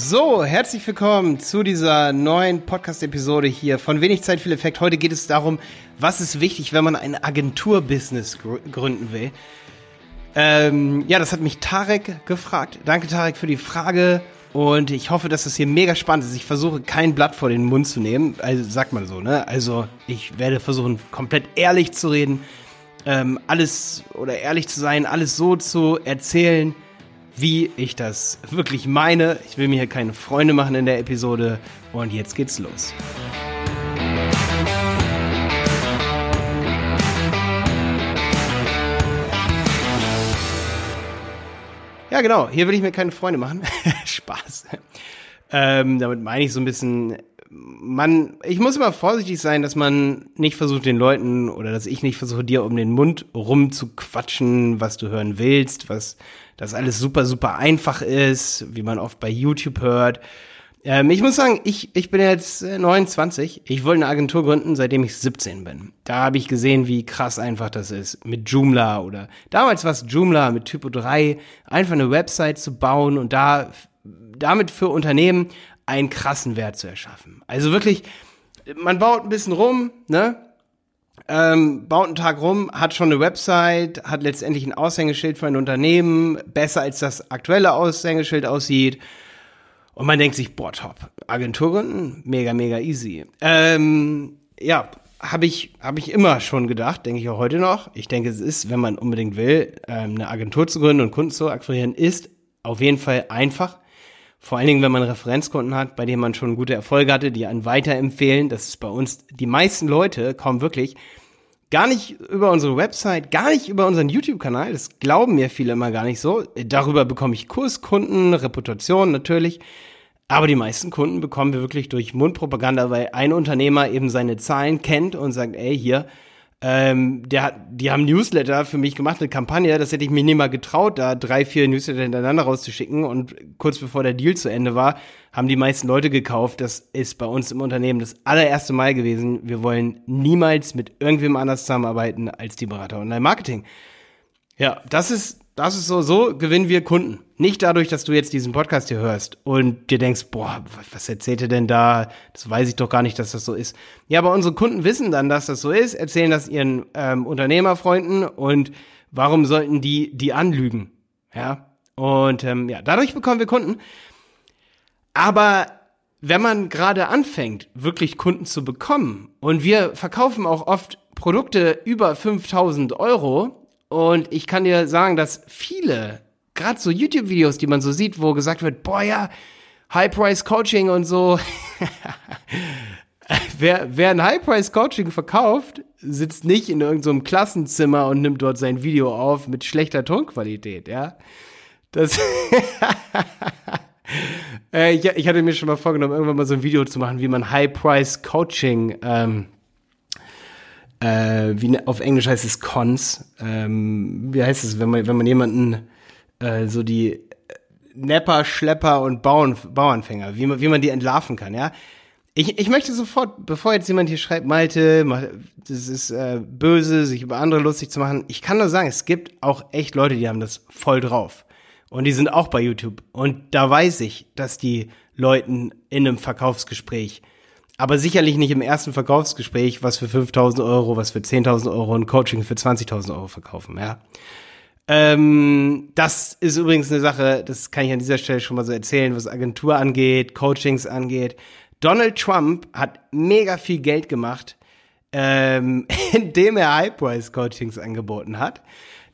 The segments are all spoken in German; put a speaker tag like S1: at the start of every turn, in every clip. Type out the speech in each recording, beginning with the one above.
S1: So, herzlich willkommen zu dieser neuen Podcast-Episode hier von Wenig Zeit, viel Effekt. Heute geht es darum, was ist wichtig, wenn man ein Agenturbusiness gr gründen will. Ähm, ja, das hat mich Tarek gefragt. Danke, Tarek, für die Frage. Und ich hoffe, dass das hier mega spannend ist. Ich versuche kein Blatt vor den Mund zu nehmen. Also sagt man so, ne? Also ich werde versuchen, komplett ehrlich zu reden. Ähm, alles oder ehrlich zu sein, alles so zu erzählen, wie ich das wirklich meine. Ich will mir hier keine Freunde machen in der Episode. Und jetzt geht's los. Ja, genau. Hier will ich mir keine Freunde machen. Spaß. Ähm, damit meine ich so ein bisschen, man, ich muss immer vorsichtig sein, dass man nicht versucht, den Leuten oder dass ich nicht versuche, dir um den Mund rum zu quatschen, was du hören willst, was das alles super, super einfach ist, wie man oft bei YouTube hört. Ähm, ich muss sagen, ich, ich bin jetzt 29. Ich wollte eine Agentur gründen, seitdem ich 17 bin. Da habe ich gesehen, wie krass einfach das ist mit Joomla oder damals war es Joomla mit Typo 3, einfach eine Website zu bauen und da damit für Unternehmen einen krassen Wert zu erschaffen. Also wirklich, man baut ein bisschen rum, ne? Ähm, baut einen Tag rum, hat schon eine Website, hat letztendlich ein Aushängeschild für ein Unternehmen, besser als das aktuelle Aushängeschild aussieht. Und man denkt sich, boah, top, Agentur gründen, mega, mega easy. Ähm, ja, habe ich, hab ich immer schon gedacht, denke ich auch heute noch. Ich denke, es ist, wenn man unbedingt will, ähm, eine Agentur zu gründen und Kunden zu akquirieren, ist auf jeden Fall einfach. Vor allen Dingen, wenn man Referenzkunden hat, bei denen man schon gute Erfolge hatte, die einen weiterempfehlen. Das ist bei uns, die meisten Leute kommen wirklich gar nicht über unsere Website, gar nicht über unseren YouTube-Kanal. Das glauben mir viele immer gar nicht so. Darüber bekomme ich Kurskunden, Reputation natürlich. Aber die meisten Kunden bekommen wir wirklich durch Mundpropaganda, weil ein Unternehmer eben seine Zahlen kennt und sagt, ey, hier, ähm, der hat, die haben Newsletter für mich gemacht, eine Kampagne, das hätte ich mir nie mal getraut, da drei, vier Newsletter hintereinander rauszuschicken und kurz bevor der Deal zu Ende war, haben die meisten Leute gekauft. Das ist bei uns im Unternehmen das allererste Mal gewesen. Wir wollen niemals mit irgendwem anders zusammenarbeiten als die Berater Online-Marketing. Ja, das ist das ist so, so gewinnen wir Kunden. Nicht dadurch, dass du jetzt diesen Podcast hier hörst und dir denkst, boah, was erzählt ihr denn da? Das weiß ich doch gar nicht, dass das so ist. Ja, aber unsere Kunden wissen dann, dass das so ist, erzählen das ihren ähm, Unternehmerfreunden und warum sollten die die anlügen? Ja, und ähm, ja, dadurch bekommen wir Kunden. Aber wenn man gerade anfängt, wirklich Kunden zu bekommen und wir verkaufen auch oft Produkte über 5000 Euro, und ich kann dir sagen, dass viele, gerade so YouTube-Videos, die man so sieht, wo gesagt wird, boah ja, High-Price-Coaching und so. wer, wer ein High-Price-Coaching verkauft, sitzt nicht in irgendeinem so Klassenzimmer und nimmt dort sein Video auf mit schlechter Tonqualität, ja. Das äh, ich, ich hatte mir schon mal vorgenommen, irgendwann mal so ein Video zu machen, wie man High-Price-Coaching ähm, äh, wie ne, auf Englisch heißt es Cons. Ähm, wie heißt es, wenn man, wenn man jemanden äh, so die Nepper, Schlepper und Bauern, Bauernfänger, wie man, wie man die entlarven kann, ja. Ich, ich möchte sofort, bevor jetzt jemand hier schreibt, Malte, das ist äh, böse, sich über andere lustig zu machen, ich kann nur sagen, es gibt auch echt Leute, die haben das voll drauf. Und die sind auch bei YouTube. Und da weiß ich, dass die Leuten in einem Verkaufsgespräch aber sicherlich nicht im ersten Verkaufsgespräch, was für 5000 Euro, was für 10.000 Euro und Coaching für 20.000 Euro verkaufen, ja. Ähm, das ist übrigens eine Sache, das kann ich an dieser Stelle schon mal so erzählen, was Agentur angeht, Coachings angeht. Donald Trump hat mega viel Geld gemacht, ähm, indem er High-Price-Coachings angeboten hat.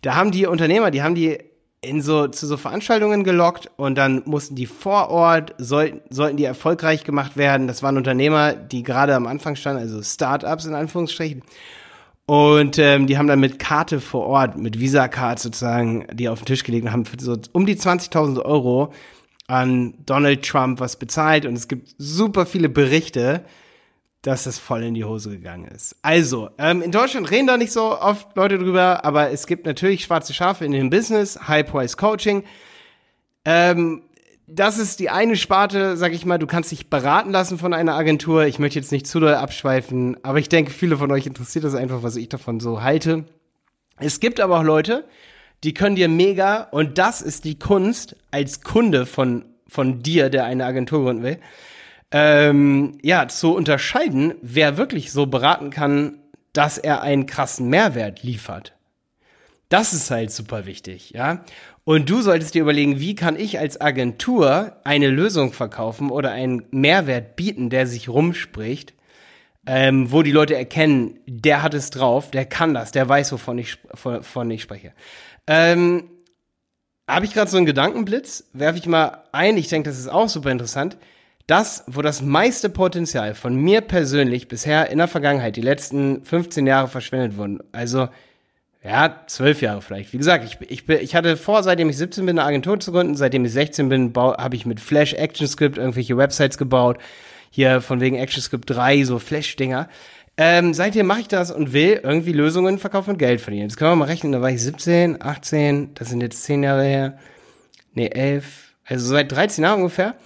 S1: Da haben die Unternehmer, die haben die in so, zu so Veranstaltungen gelockt und dann mussten die vor Ort, sollten, sollten die erfolgreich gemacht werden. Das waren Unternehmer, die gerade am Anfang standen, also Startups in Anführungsstrichen. Und ähm, die haben dann mit Karte vor Ort, mit Visa-Card sozusagen, die auf den Tisch gelegt und haben für so um die 20.000 Euro an Donald Trump was bezahlt. Und es gibt super viele Berichte, dass es voll in die Hose gegangen ist. Also, ähm, in Deutschland reden da nicht so oft Leute drüber, aber es gibt natürlich schwarze Schafe in dem Business, High Price Coaching. Ähm, das ist die eine Sparte, sag ich mal, du kannst dich beraten lassen von einer Agentur. Ich möchte jetzt nicht zu doll abschweifen, aber ich denke, viele von euch interessiert das einfach, was ich davon so halte. Es gibt aber auch Leute, die können dir mega, und das ist die Kunst, als Kunde von von dir, der eine Agentur gründen will, ähm, ja, zu unterscheiden, wer wirklich so beraten kann, dass er einen krassen Mehrwert liefert. Das ist halt super wichtig, ja. Und du solltest dir überlegen, wie kann ich als Agentur eine Lösung verkaufen oder einen Mehrwert bieten, der sich rumspricht, ähm, wo die Leute erkennen, der hat es drauf, der kann das, der weiß, wovon ich, von ich spreche. Ähm, Habe ich gerade so einen Gedankenblitz? Werfe ich mal ein, ich denke, das ist auch super interessant. Das, wo das meiste Potenzial von mir persönlich bisher in der Vergangenheit, die letzten 15 Jahre verschwendet wurden, also ja, zwölf Jahre vielleicht. Wie gesagt, ich, ich, ich hatte vor, seitdem ich 17 bin, eine Agentur zu gründen. Seitdem ich 16 bin, habe ich mit Flash ActionScript irgendwelche Websites gebaut hier von wegen ActionScript 3, so Flash-Dinger. Ähm, seitdem mache ich das und will irgendwie Lösungen verkaufen und Geld verdienen. Jetzt können wir mal rechnen, da war ich 17, 18, das sind jetzt 10 Jahre her. Nee, 11, also seit 13 Jahren ungefähr.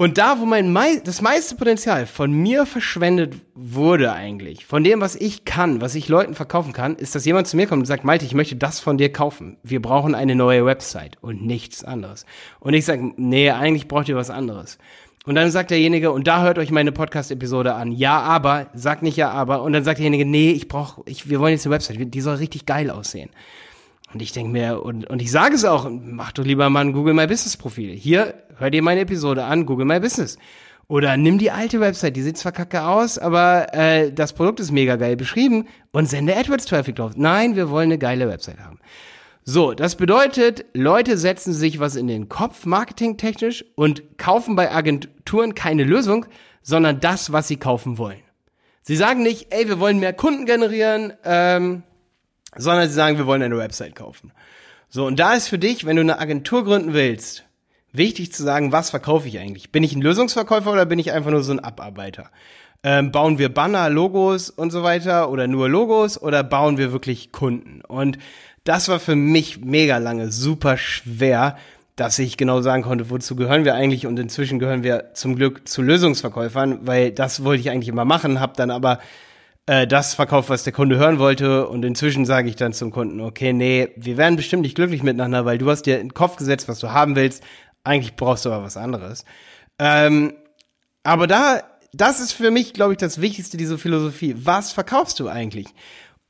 S1: Und da, wo mein mei das meiste Potenzial von mir verschwendet wurde eigentlich, von dem, was ich kann, was ich Leuten verkaufen kann, ist, dass jemand zu mir kommt und sagt, Malte, ich möchte das von dir kaufen. Wir brauchen eine neue Website und nichts anderes. Und ich sage, nee, eigentlich braucht ihr was anderes. Und dann sagt derjenige, und da hört euch meine Podcast-Episode an. Ja, aber, sagt nicht ja, aber. Und dann sagt derjenige, nee, ich brauch, ich, wir wollen jetzt eine Website, die soll richtig geil aussehen. Und ich denke mir, und, und ich sage es auch, mach doch lieber mal ein Google My Business Profil. Hier, hör dir meine Episode an, Google My Business. Oder nimm die alte Website, die sieht zwar kacke aus, aber äh, das Produkt ist mega geil beschrieben und sende AdWords-Traffic drauf. Nein, wir wollen eine geile Website haben. So, das bedeutet, Leute setzen sich was in den Kopf, marketingtechnisch, und kaufen bei Agenturen keine Lösung, sondern das, was sie kaufen wollen. Sie sagen nicht, ey, wir wollen mehr Kunden generieren, ähm, sondern sie sagen, wir wollen eine Website kaufen. So, und da ist für dich, wenn du eine Agentur gründen willst, wichtig zu sagen, was verkaufe ich eigentlich? Bin ich ein Lösungsverkäufer oder bin ich einfach nur so ein Abarbeiter? Ähm, bauen wir Banner, Logos und so weiter oder nur Logos oder bauen wir wirklich Kunden? Und das war für mich mega lange super schwer, dass ich genau sagen konnte, wozu gehören wir eigentlich und inzwischen gehören wir zum Glück zu Lösungsverkäufern, weil das wollte ich eigentlich immer machen, habe dann aber äh, das verkauft, was der Kunde hören wollte und inzwischen sage ich dann zum Kunden, okay, nee, wir werden bestimmt nicht glücklich miteinander, weil du hast dir in den Kopf gesetzt, was du haben willst, eigentlich brauchst du aber was anderes. Ähm, aber da, das ist für mich, glaube ich, das Wichtigste, diese Philosophie. Was verkaufst du eigentlich?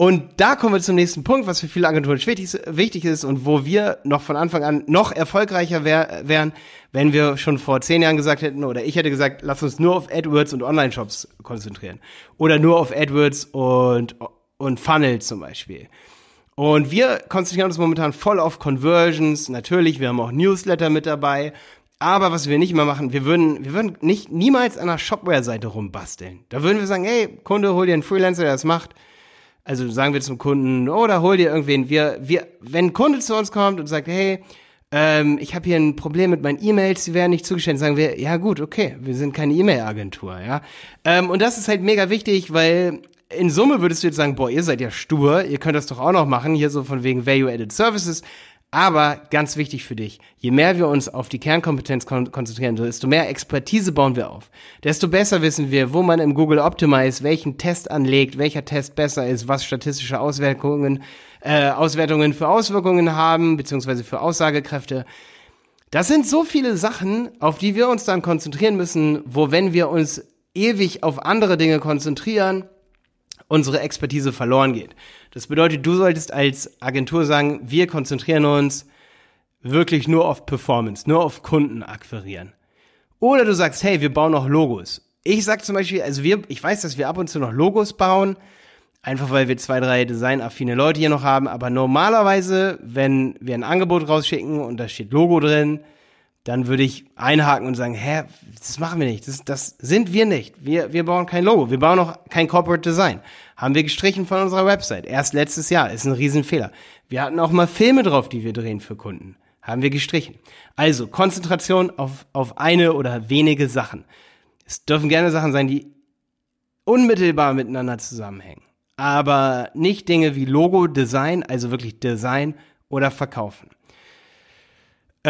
S1: Und da kommen wir zum nächsten Punkt, was für viele Agenturen wichtig ist und wo wir noch von Anfang an noch erfolgreicher wär, wären, wenn wir schon vor zehn Jahren gesagt hätten, oder ich hätte gesagt, lass uns nur auf AdWords und Online-Shops konzentrieren. Oder nur auf AdWords und, und Funnel zum Beispiel. Und wir konzentrieren uns momentan voll auf Conversions. Natürlich, wir haben auch Newsletter mit dabei. Aber was wir nicht immer machen, wir würden, wir würden nicht niemals an einer Shopware-Seite rumbasteln. Da würden wir sagen, hey, Kunde, hol dir einen Freelancer, der das macht also sagen wir zum Kunden, oder hol dir irgendwen. Wir, wir, wenn ein Kunde zu uns kommt und sagt, hey, ähm, ich habe hier ein Problem mit meinen E-Mails, die werden nicht zugestellt, sagen wir, ja gut, okay, wir sind keine E-Mail-Agentur, ja. Ähm, und das ist halt mega wichtig, weil in Summe würdest du jetzt sagen, boah, ihr seid ja stur, ihr könnt das doch auch noch machen, hier so von wegen Value-Added Services. Aber ganz wichtig für dich, je mehr wir uns auf die Kernkompetenz kon konzentrieren, desto mehr Expertise bauen wir auf. Desto besser wissen wir, wo man im Google Optimize welchen Test anlegt, welcher Test besser ist, was statistische Auswirkungen, äh, Auswertungen für Auswirkungen haben, beziehungsweise für Aussagekräfte. Das sind so viele Sachen, auf die wir uns dann konzentrieren müssen, wo wenn wir uns ewig auf andere Dinge konzentrieren, unsere Expertise verloren geht. Das bedeutet, du solltest als Agentur sagen, wir konzentrieren uns wirklich nur auf Performance, nur auf Kunden akquirieren. Oder du sagst, hey, wir bauen noch Logos. Ich sag zum Beispiel, also wir, ich weiß, dass wir ab und zu noch Logos bauen, einfach weil wir zwei, drei designaffine Leute hier noch haben, aber normalerweise, wenn wir ein Angebot rausschicken und da steht Logo drin, dann würde ich einhaken und sagen, hä, das machen wir nicht. Das, das sind wir nicht. Wir, wir bauen kein Logo. Wir bauen auch kein Corporate Design. Haben wir gestrichen von unserer Website. Erst letztes Jahr. Ist ein Riesenfehler. Wir hatten auch mal Filme drauf, die wir drehen für Kunden. Haben wir gestrichen. Also, Konzentration auf, auf eine oder wenige Sachen. Es dürfen gerne Sachen sein, die unmittelbar miteinander zusammenhängen. Aber nicht Dinge wie Logo, Design, also wirklich Design oder Verkaufen.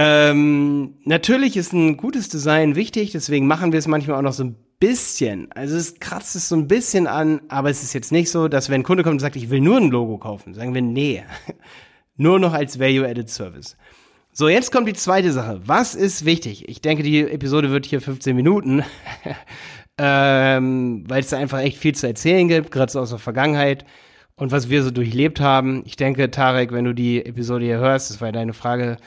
S1: Ähm, natürlich ist ein gutes Design wichtig, deswegen machen wir es manchmal auch noch so ein bisschen. Also es kratzt es so ein bisschen an, aber es ist jetzt nicht so, dass wenn ein Kunde kommt und sagt, ich will nur ein Logo kaufen, sagen wir, nee, nur noch als Value-Added Service. So, jetzt kommt die zweite Sache. Was ist wichtig? Ich denke, die Episode wird hier 15 Minuten, ähm, weil es da einfach echt viel zu erzählen gibt, gerade so aus der Vergangenheit und was wir so durchlebt haben. Ich denke, Tarek, wenn du die Episode hier hörst, das war ja deine Frage,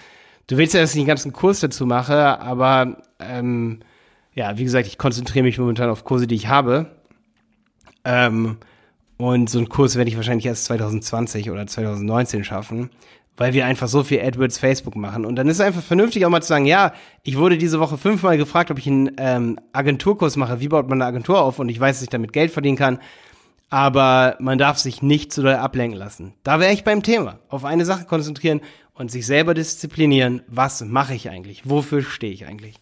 S1: du willst ja, dass ich einen ganzen Kurs dazu mache, aber ähm, ja, wie gesagt, ich konzentriere mich momentan auf Kurse, die ich habe. Ähm, und so einen Kurs werde ich wahrscheinlich erst 2020 oder 2019 schaffen, weil wir einfach so viel AdWords Facebook machen. Und dann ist es einfach vernünftig auch mal zu sagen, ja, ich wurde diese Woche fünfmal gefragt, ob ich einen ähm, Agenturkurs mache. Wie baut man eine Agentur auf? Und ich weiß, dass ich damit Geld verdienen kann. Aber man darf sich nicht zu doll ablenken lassen. Da wäre ich beim Thema. Auf eine Sache konzentrieren und sich selber disziplinieren. Was mache ich eigentlich? Wofür stehe ich eigentlich?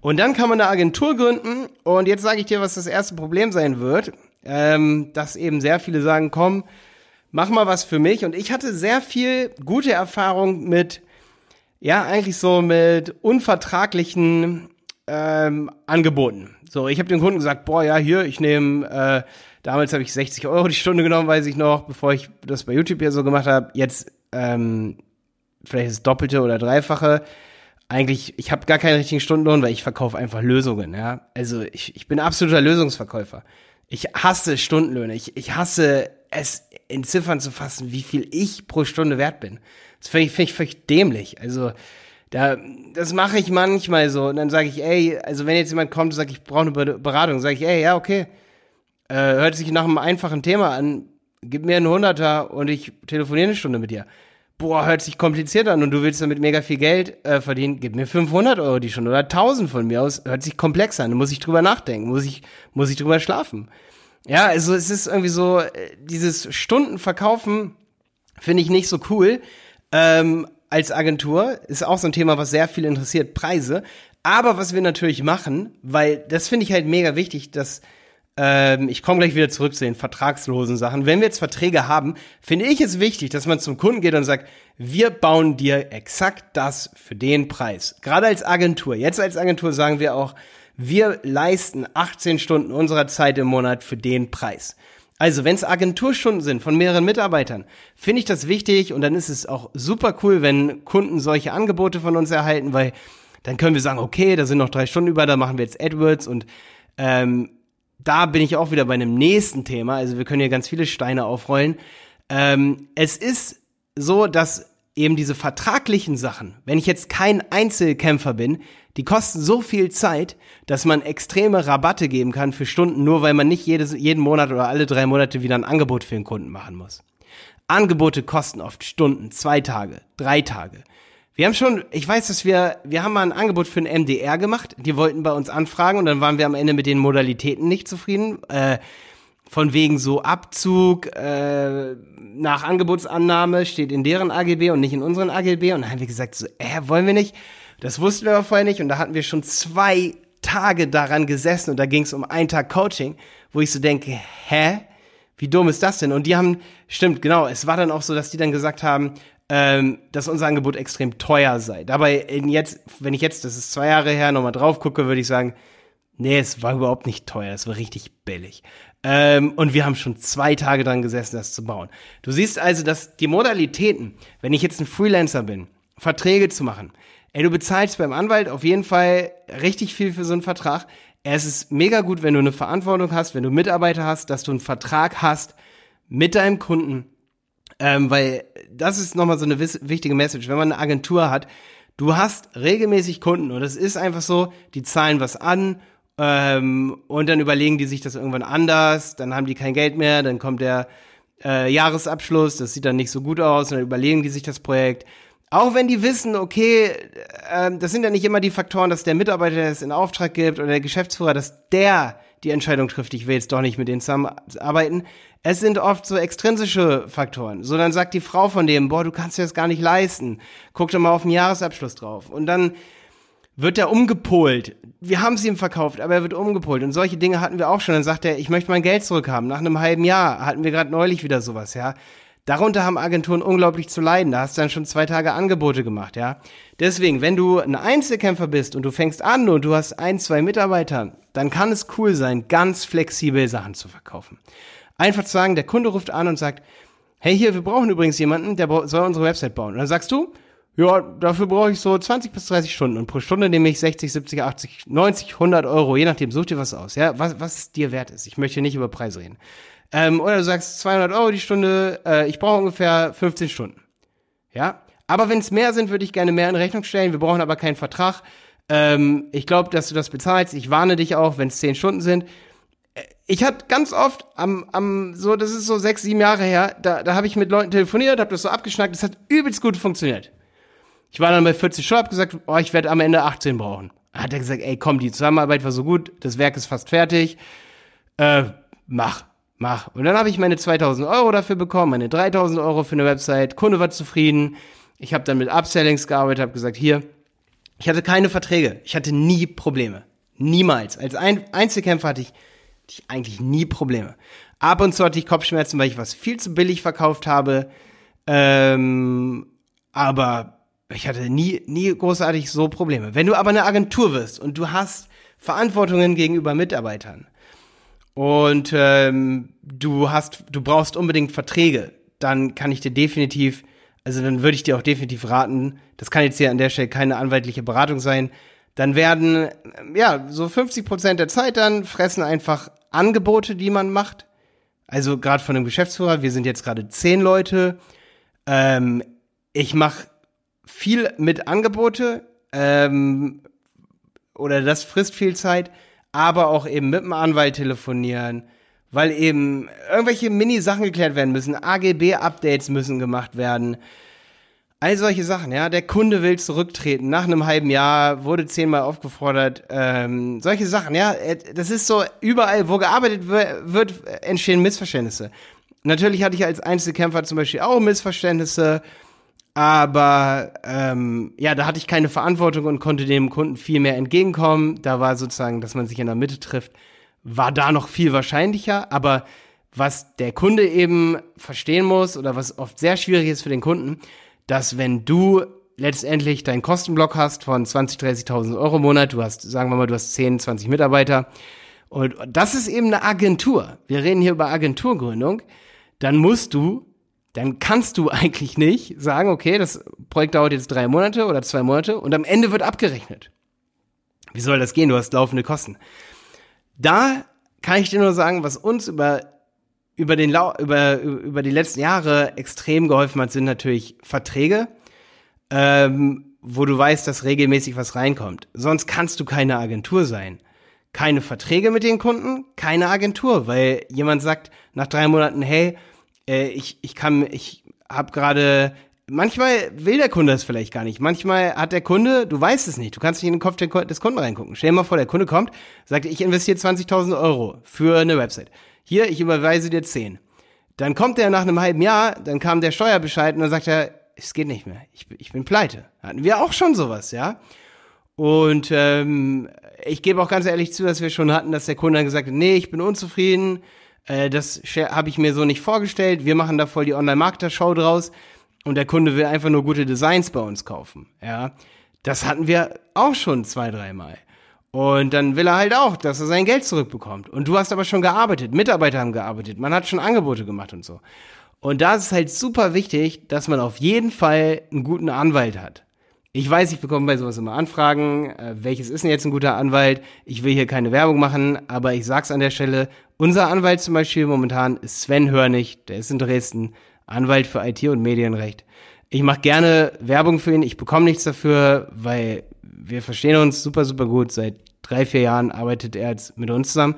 S1: Und dann kann man eine Agentur gründen. Und jetzt sage ich dir, was das erste Problem sein wird. Ähm, dass eben sehr viele sagen, komm, mach mal was für mich. Und ich hatte sehr viel gute Erfahrung mit, ja, eigentlich so mit unvertraglichen ähm, Angeboten. So, ich habe dem Kunden gesagt, boah, ja, hier, ich nehme, äh, damals habe ich 60 Euro die Stunde genommen, weiß ich noch, bevor ich das bei YouTube hier so gemacht habe. Jetzt ähm, vielleicht das Doppelte oder Dreifache eigentlich, ich habe gar keinen richtigen Stundenlohn, weil ich verkaufe einfach Lösungen, ja. Also ich, ich bin absoluter Lösungsverkäufer. Ich hasse Stundenlöhne. Ich, ich hasse es in Ziffern zu fassen, wie viel ich pro Stunde wert bin. Das finde ich, find ich völlig dämlich. Also da, das mache ich manchmal so. Und dann sage ich, ey, also wenn jetzt jemand kommt und sagt, ich brauche eine Beratung, sage ich, ey, ja, okay. Äh, hört sich nach einem einfachen Thema an. Gib mir einen Hunderter und ich telefoniere eine Stunde mit dir boah, hört sich kompliziert an und du willst damit mega viel Geld äh, verdienen, gib mir 500 Euro die schon oder 1000 von mir aus, hört sich komplex an, muss ich drüber nachdenken, muss ich, muss ich drüber schlafen. Ja, also es ist irgendwie so, äh, dieses Stundenverkaufen finde ich nicht so cool. Ähm, als Agentur ist auch so ein Thema, was sehr viel interessiert, Preise. Aber was wir natürlich machen, weil das finde ich halt mega wichtig, dass ähm, ich komme gleich wieder zurück zu den vertragslosen Sachen. Wenn wir jetzt Verträge haben, finde ich es wichtig, dass man zum Kunden geht und sagt, wir bauen dir exakt das für den Preis. Gerade als Agentur. Jetzt als Agentur sagen wir auch, wir leisten 18 Stunden unserer Zeit im Monat für den Preis. Also, wenn es Agenturstunden sind von mehreren Mitarbeitern, finde ich das wichtig und dann ist es auch super cool, wenn Kunden solche Angebote von uns erhalten, weil dann können wir sagen, okay, da sind noch drei Stunden über, da machen wir jetzt AdWords und ähm, da bin ich auch wieder bei einem nächsten Thema. Also wir können hier ganz viele Steine aufrollen. Ähm, es ist so, dass eben diese vertraglichen Sachen, wenn ich jetzt kein Einzelkämpfer bin, die kosten so viel Zeit, dass man extreme Rabatte geben kann für Stunden, nur weil man nicht jedes, jeden Monat oder alle drei Monate wieder ein Angebot für den Kunden machen muss. Angebote kosten oft Stunden, zwei Tage, drei Tage. Wir haben schon, ich weiß, dass wir, wir haben mal ein Angebot für ein MDR gemacht. Die wollten bei uns anfragen und dann waren wir am Ende mit den Modalitäten nicht zufrieden. Äh, von wegen so Abzug äh, nach Angebotsannahme steht in deren AGB und nicht in unseren AGB. Und dann haben wir gesagt, so, äh, wollen wir nicht. Das wussten wir aber vorher nicht. Und da hatten wir schon zwei Tage daran gesessen und da ging es um einen Tag Coaching, wo ich so denke, hä? Wie dumm ist das denn? Und die haben, stimmt, genau, es war dann auch so, dass die dann gesagt haben, ähm, dass unser Angebot extrem teuer sei. Dabei, in jetzt, wenn ich jetzt, das ist zwei Jahre her, nochmal drauf gucke, würde ich sagen, nee, es war überhaupt nicht teuer, es war richtig billig. Ähm, und wir haben schon zwei Tage dran gesessen, das zu bauen. Du siehst also, dass die Modalitäten, wenn ich jetzt ein Freelancer bin, Verträge zu machen, ey, du bezahlst beim Anwalt auf jeden Fall richtig viel für so einen Vertrag. Es ist mega gut, wenn du eine Verantwortung hast, wenn du Mitarbeiter hast, dass du einen Vertrag hast mit deinem Kunden, ähm, weil das ist nochmal so eine wichtige Message. Wenn man eine Agentur hat, du hast regelmäßig Kunden und es ist einfach so, die zahlen was an ähm, und dann überlegen die sich das irgendwann anders, dann haben die kein Geld mehr, dann kommt der äh, Jahresabschluss, das sieht dann nicht so gut aus und dann überlegen die sich das Projekt. Auch wenn die wissen, okay, äh, das sind ja nicht immer die Faktoren, dass der Mitarbeiter es in Auftrag gibt oder der Geschäftsführer, dass der die Entscheidung trifft, ich will jetzt doch nicht mit denen zusammenarbeiten. Es sind oft so extrinsische Faktoren. So dann sagt die Frau von dem, boah, du kannst dir das gar nicht leisten. Guck doch mal auf den Jahresabschluss drauf. Und dann wird er umgepolt. Wir haben es ihm verkauft, aber er wird umgepolt. Und solche Dinge hatten wir auch schon. Dann sagt er, ich möchte mein Geld zurückhaben. Nach einem halben Jahr hatten wir gerade neulich wieder sowas, ja. Darunter haben Agenturen unglaublich zu leiden. Da hast du dann schon zwei Tage Angebote gemacht, ja. Deswegen, wenn du ein Einzelkämpfer bist und du fängst an und du hast ein, zwei Mitarbeiter, dann kann es cool sein, ganz flexibel Sachen zu verkaufen. Einfach zu sagen, der Kunde ruft an und sagt, hey hier, wir brauchen übrigens jemanden, der soll unsere Website bauen. Und dann sagst du, Ja, dafür brauche ich so 20 bis 30 Stunden und pro Stunde nehme ich 60, 70, 80, 90, 100 Euro, je nachdem, such dir was aus, ja, was, was dir wert ist. Ich möchte nicht über Preise reden. Ähm, oder du sagst 200 Euro die Stunde, äh, ich brauche ungefähr 15 Stunden. Ja, aber wenn es mehr sind, würde ich gerne mehr in Rechnung stellen. Wir brauchen aber keinen Vertrag. Ähm, ich glaube, dass du das bezahlst. Ich warne dich auch, wenn es 10 Stunden sind. Äh, ich hatte ganz oft am, am, so, das ist so sechs, sieben Jahre her, da, da habe ich mit Leuten telefoniert, habe das so abgeschnackt, das hat übelst gut funktioniert. Ich war dann bei 40 Stunden, hab gesagt, oh, ich werde am Ende 18 brauchen. Hat er gesagt, ey, komm, die Zusammenarbeit war so gut, das Werk ist fast fertig. Äh, mach, mach. Und dann habe ich meine 2000 Euro dafür bekommen, meine 3000 Euro für eine Website. Kunde war zufrieden. Ich habe dann mit Upsellings gearbeitet, habe gesagt, hier, ich hatte keine Verträge. Ich hatte nie Probleme. Niemals. Als ein Einzelkämpfer hatte ich, hatte ich eigentlich nie Probleme. Ab und zu hatte ich Kopfschmerzen, weil ich was viel zu billig verkauft habe. Ähm, aber ich hatte nie, nie großartig so Probleme. Wenn du aber eine Agentur wirst und du hast Verantwortungen gegenüber Mitarbeitern und ähm, du hast, du brauchst unbedingt Verträge, dann kann ich dir definitiv, also dann würde ich dir auch definitiv raten, das kann jetzt hier an der Stelle keine anwaltliche Beratung sein, dann werden, ja, so 50 Prozent der Zeit dann fressen einfach Angebote, die man macht. Also gerade von einem Geschäftsführer, wir sind jetzt gerade zehn Leute. Ähm, ich mache viel mit Angebote ähm, oder das frisst viel Zeit, aber auch eben mit dem Anwalt telefonieren, weil eben irgendwelche Mini-Sachen geklärt werden müssen, AGB-Updates müssen gemacht werden. All solche Sachen, ja. Der Kunde will zurücktreten. Nach einem halben Jahr wurde zehnmal aufgefordert. Ähm, solche Sachen, ja. Äh, das ist so, überall, wo gearbeitet wird, entstehen Missverständnisse. Natürlich hatte ich als Einzelkämpfer zum Beispiel auch Missverständnisse. Aber ähm, ja, da hatte ich keine Verantwortung und konnte dem Kunden viel mehr entgegenkommen. Da war sozusagen, dass man sich in der Mitte trifft, war da noch viel wahrscheinlicher. Aber was der Kunde eben verstehen muss oder was oft sehr schwierig ist für den Kunden, dass wenn du letztendlich deinen Kostenblock hast von 20, 30.000 Euro im Monat, du hast, sagen wir mal, du hast 10, 20 Mitarbeiter und das ist eben eine Agentur. Wir reden hier über Agenturgründung. Dann musst du dann kannst du eigentlich nicht sagen, okay, das Projekt dauert jetzt drei Monate oder zwei Monate und am Ende wird abgerechnet. Wie soll das gehen? Du hast laufende Kosten. Da kann ich dir nur sagen, was uns über über den über über die letzten Jahre extrem geholfen hat, sind natürlich Verträge, ähm, wo du weißt, dass regelmäßig was reinkommt. Sonst kannst du keine Agentur sein. Keine Verträge mit den Kunden, keine Agentur, weil jemand sagt nach drei Monaten, hey, äh, ich, ich kann, ich habe gerade, manchmal will der Kunde das vielleicht gar nicht. Manchmal hat der Kunde, du weißt es nicht, du kannst nicht in den Kopf des Kunden reingucken. Stell dir mal vor, der Kunde kommt, sagt, ich investiere 20.000 Euro für eine Website. Hier, ich überweise dir 10. Dann kommt er nach einem halben Jahr, dann kam der Steuerbescheid und dann sagt er, es geht nicht mehr, ich, ich bin pleite. Hatten wir auch schon sowas, ja. Und ähm, ich gebe auch ganz ehrlich zu, dass wir schon hatten, dass der Kunde dann gesagt hat, nee, ich bin unzufrieden, äh, das habe ich mir so nicht vorgestellt. Wir machen da voll die Online-Marketer-Show draus und der Kunde will einfach nur gute Designs bei uns kaufen. Ja, das hatten wir auch schon zwei, dreimal. Und dann will er halt auch, dass er sein Geld zurückbekommt. Und du hast aber schon gearbeitet, Mitarbeiter haben gearbeitet, man hat schon Angebote gemacht und so. Und da ist es halt super wichtig, dass man auf jeden Fall einen guten Anwalt hat. Ich weiß, ich bekomme bei sowas immer Anfragen, äh, welches ist denn jetzt ein guter Anwalt? Ich will hier keine Werbung machen, aber ich sag's an der Stelle, unser Anwalt zum Beispiel momentan ist Sven Hörnig, der ist in Dresden, Anwalt für IT und Medienrecht. Ich mache gerne Werbung für ihn, ich bekomme nichts dafür, weil wir verstehen uns super, super gut. Seit drei, vier Jahren arbeitet er jetzt mit uns zusammen.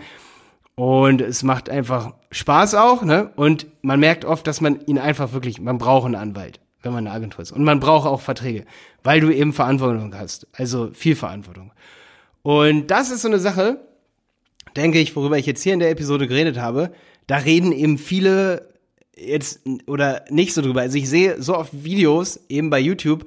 S1: Und es macht einfach Spaß auch, ne? Und man merkt oft, dass man ihn einfach wirklich, man braucht einen Anwalt wenn man eine Agentur ist. Und man braucht auch Verträge, weil du eben Verantwortung hast. Also viel Verantwortung. Und das ist so eine Sache, denke ich, worüber ich jetzt hier in der Episode geredet habe. Da reden eben viele jetzt oder nicht so drüber. Also ich sehe so oft Videos eben bei YouTube,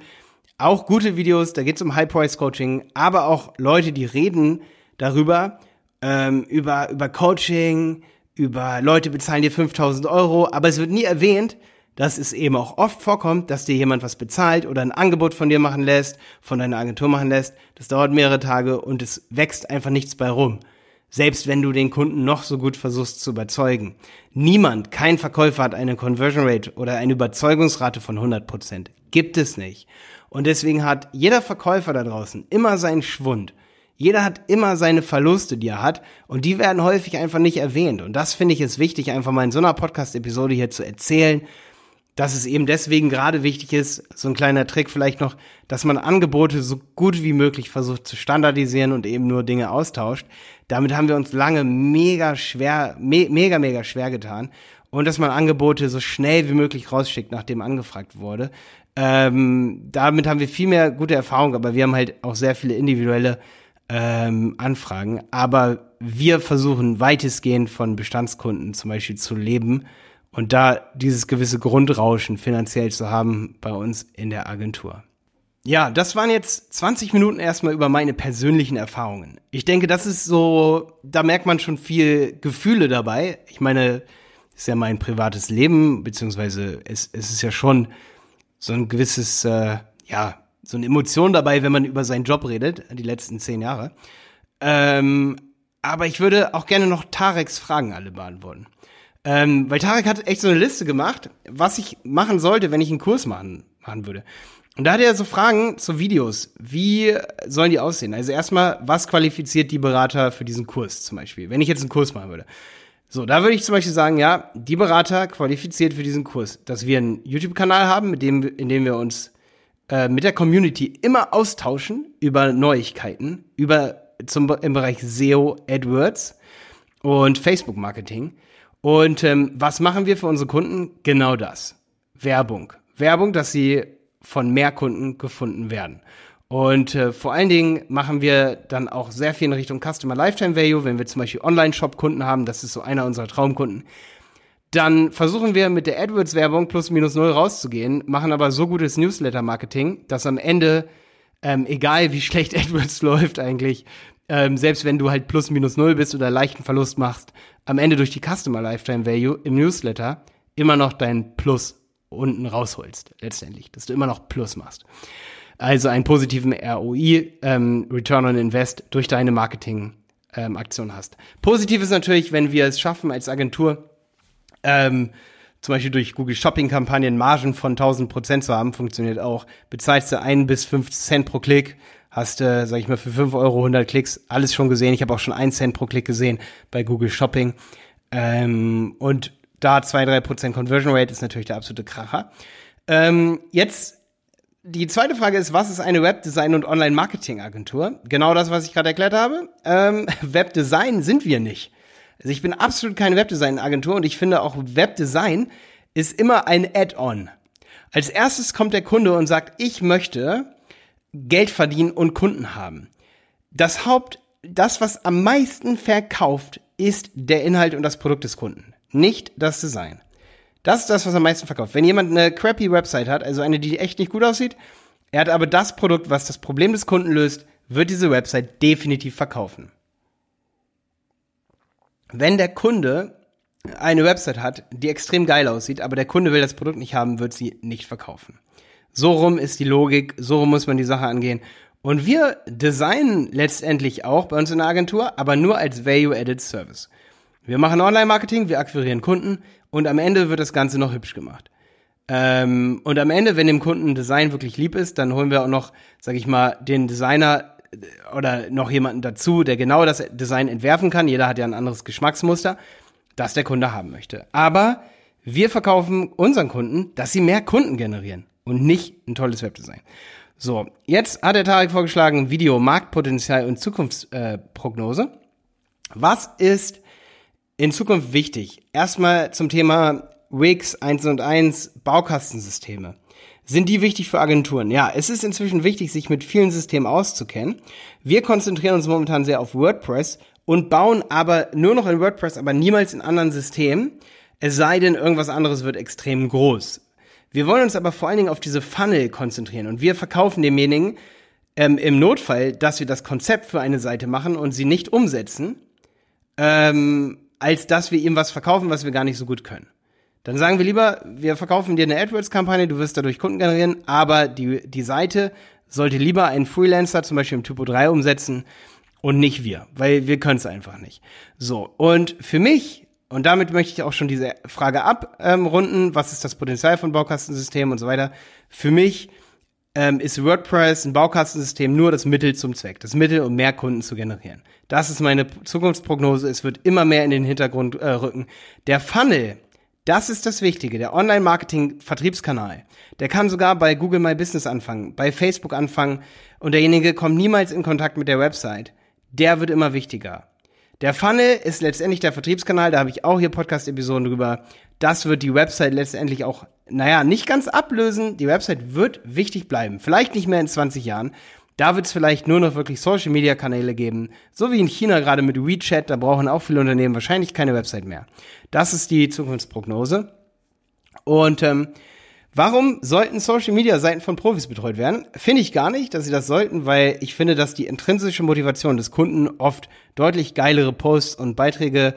S1: auch gute Videos, da geht es um High-Price-Coaching, aber auch Leute, die reden darüber, ähm, über, über Coaching, über Leute bezahlen dir 5000 Euro, aber es wird nie erwähnt, dass es eben auch oft vorkommt, dass dir jemand was bezahlt oder ein Angebot von dir machen lässt, von deiner Agentur machen lässt. Das dauert mehrere Tage und es wächst einfach nichts bei rum. Selbst wenn du den Kunden noch so gut versuchst zu überzeugen. Niemand, kein Verkäufer hat eine Conversion Rate oder eine Überzeugungsrate von 100% Gibt es nicht. Und deswegen hat jeder Verkäufer da draußen immer seinen Schwund. Jeder hat immer seine Verluste, die er hat, und die werden häufig einfach nicht erwähnt. Und das finde ich ist wichtig, einfach mal in so einer Podcast-Episode hier zu erzählen, dass es eben deswegen gerade wichtig ist, so ein kleiner Trick vielleicht noch, dass man Angebote so gut wie möglich versucht zu standardisieren und eben nur Dinge austauscht. Damit haben wir uns lange mega schwer, me mega, mega schwer getan. Und dass man Angebote so schnell wie möglich rausschickt, nachdem angefragt wurde. Ähm, damit haben wir viel mehr gute Erfahrung, aber wir haben halt auch sehr viele individuelle ähm, Anfragen. Aber wir versuchen weitestgehend von Bestandskunden zum Beispiel zu leben und da dieses gewisse Grundrauschen finanziell zu haben bei uns in der Agentur. Ja, das waren jetzt 20 Minuten erstmal über meine persönlichen Erfahrungen. Ich denke, das ist so, da merkt man schon viel Gefühle dabei. Ich meine, ist ja mein privates Leben, beziehungsweise es, es ist ja schon so ein gewisses, äh, ja, so eine Emotion dabei, wenn man über seinen Job redet, die letzten zehn Jahre. Ähm, aber ich würde auch gerne noch Tareks Fragen alle beantworten. Ähm, weil Tarek hat echt so eine Liste gemacht, was ich machen sollte, wenn ich einen Kurs machen, machen würde. Und da hat er so Fragen zu Videos. Wie sollen die aussehen? Also erstmal, was qualifiziert die Berater für diesen Kurs zum Beispiel? Wenn ich jetzt einen Kurs machen würde. So, da würde ich zum Beispiel sagen, ja, die Berater qualifiziert für diesen Kurs, dass wir einen YouTube-Kanal haben, mit dem, in dem wir uns äh, mit der Community immer austauschen über Neuigkeiten, über zum im Bereich SEO, AdWords und Facebook Marketing. Und ähm, was machen wir für unsere Kunden? Genau das. Werbung. Werbung, dass sie von mehr Kunden gefunden werden. Und äh, vor allen Dingen machen wir dann auch sehr viel in Richtung Customer Lifetime Value, wenn wir zum Beispiel Online-Shop-Kunden haben, das ist so einer unserer Traumkunden dann versuchen wir mit der AdWords-Werbung plus minus null rauszugehen, machen aber so gutes Newsletter-Marketing, dass am Ende, ähm, egal wie schlecht AdWords läuft eigentlich, ähm, selbst wenn du halt plus minus null bist oder leichten Verlust machst, am Ende durch die Customer Lifetime Value im Newsletter immer noch dein Plus unten rausholst, letztendlich, dass du immer noch Plus machst. Also einen positiven ROI, ähm, Return on Invest durch deine Marketing-Aktion ähm, hast. Positiv ist natürlich, wenn wir es schaffen als Agentur, ähm, zum Beispiel durch Google Shopping-Kampagnen Margen von 1000 Prozent zu haben, funktioniert auch. Bezahlst du ein bis fünf Cent pro Klick, hast du, sag ich mal, für fünf Euro 100 Klicks, alles schon gesehen. Ich habe auch schon einen Cent pro Klick gesehen bei Google Shopping. Ähm, und da zwei drei Prozent Conversion Rate ist natürlich der absolute Kracher. Ähm, jetzt die zweite Frage ist, was ist eine Webdesign- und Online-Marketing-Agentur? Genau das, was ich gerade erklärt habe. Ähm, Webdesign sind wir nicht. Also ich bin absolut keine Webdesign-Agentur und ich finde auch Webdesign ist immer ein Add-on. Als erstes kommt der Kunde und sagt, ich möchte Geld verdienen und Kunden haben. Das Haupt, das, was am meisten verkauft, ist der Inhalt und das Produkt des Kunden, nicht das Design. Das ist das, was am meisten verkauft. Wenn jemand eine crappy Website hat, also eine, die echt nicht gut aussieht, er hat aber das Produkt, was das Problem des Kunden löst, wird diese Website definitiv verkaufen. Wenn der Kunde eine Website hat, die extrem geil aussieht, aber der Kunde will das Produkt nicht haben, wird sie nicht verkaufen. So rum ist die Logik, so rum muss man die Sache angehen. Und wir designen letztendlich auch bei uns in der Agentur, aber nur als Value-Added Service. Wir machen Online-Marketing, wir akquirieren Kunden und am Ende wird das Ganze noch hübsch gemacht. Ähm, und am Ende, wenn dem Kunden Design wirklich lieb ist, dann holen wir auch noch, sag ich mal, den Designer oder noch jemanden dazu, der genau das Design entwerfen kann. Jeder hat ja ein anderes Geschmacksmuster, das der Kunde haben möchte. Aber wir verkaufen unseren Kunden, dass sie mehr Kunden generieren und nicht ein tolles Webdesign. So, jetzt hat der Tarek vorgeschlagen Video, Marktpotenzial und Zukunftsprognose. Äh, Was ist in Zukunft wichtig? Erstmal zum Thema Wix 1 und 1 Baukastensysteme. Sind die wichtig für Agenturen? Ja, es ist inzwischen wichtig, sich mit vielen Systemen auszukennen. Wir konzentrieren uns momentan sehr auf WordPress und bauen aber nur noch in WordPress, aber niemals in anderen Systemen. Es sei denn, irgendwas anderes wird extrem groß. Wir wollen uns aber vor allen Dingen auf diese Funnel konzentrieren und wir verkaufen demjenigen ähm, im Notfall, dass wir das Konzept für eine Seite machen und sie nicht umsetzen, ähm, als dass wir ihm was verkaufen, was wir gar nicht so gut können. Dann sagen wir lieber, wir verkaufen dir eine AdWords-Kampagne, du wirst dadurch Kunden generieren, aber die, die Seite sollte lieber ein Freelancer zum Beispiel im Typo 3 umsetzen und nicht wir, weil wir können es einfach nicht. So, und für mich, und damit möchte ich auch schon diese Frage abrunden, ähm, was ist das Potenzial von Baukastensystemen und so weiter, für mich ähm, ist WordPress ein Baukastensystem nur das Mittel zum Zweck. Das Mittel, um mehr Kunden zu generieren. Das ist meine Zukunftsprognose. Es wird immer mehr in den Hintergrund äh, rücken. Der Funnel, das ist das Wichtige. Der Online-Marketing-Vertriebskanal. Der kann sogar bei Google My Business anfangen, bei Facebook anfangen und derjenige kommt niemals in Kontakt mit der Website. Der wird immer wichtiger. Der Funnel ist letztendlich der Vertriebskanal, da habe ich auch hier Podcast-Episoden drüber. Das wird die Website letztendlich auch, naja, nicht ganz ablösen. Die Website wird wichtig bleiben. Vielleicht nicht mehr in 20 Jahren. Da wird es vielleicht nur noch wirklich Social-Media-Kanäle geben. So wie in China gerade mit WeChat, da brauchen auch viele Unternehmen wahrscheinlich keine Website mehr. Das ist die Zukunftsprognose. Und ähm, Warum sollten Social Media Seiten von Profis betreut werden? Finde ich gar nicht, dass sie das sollten, weil ich finde, dass die intrinsische Motivation des Kunden oft deutlich geilere Posts und Beiträge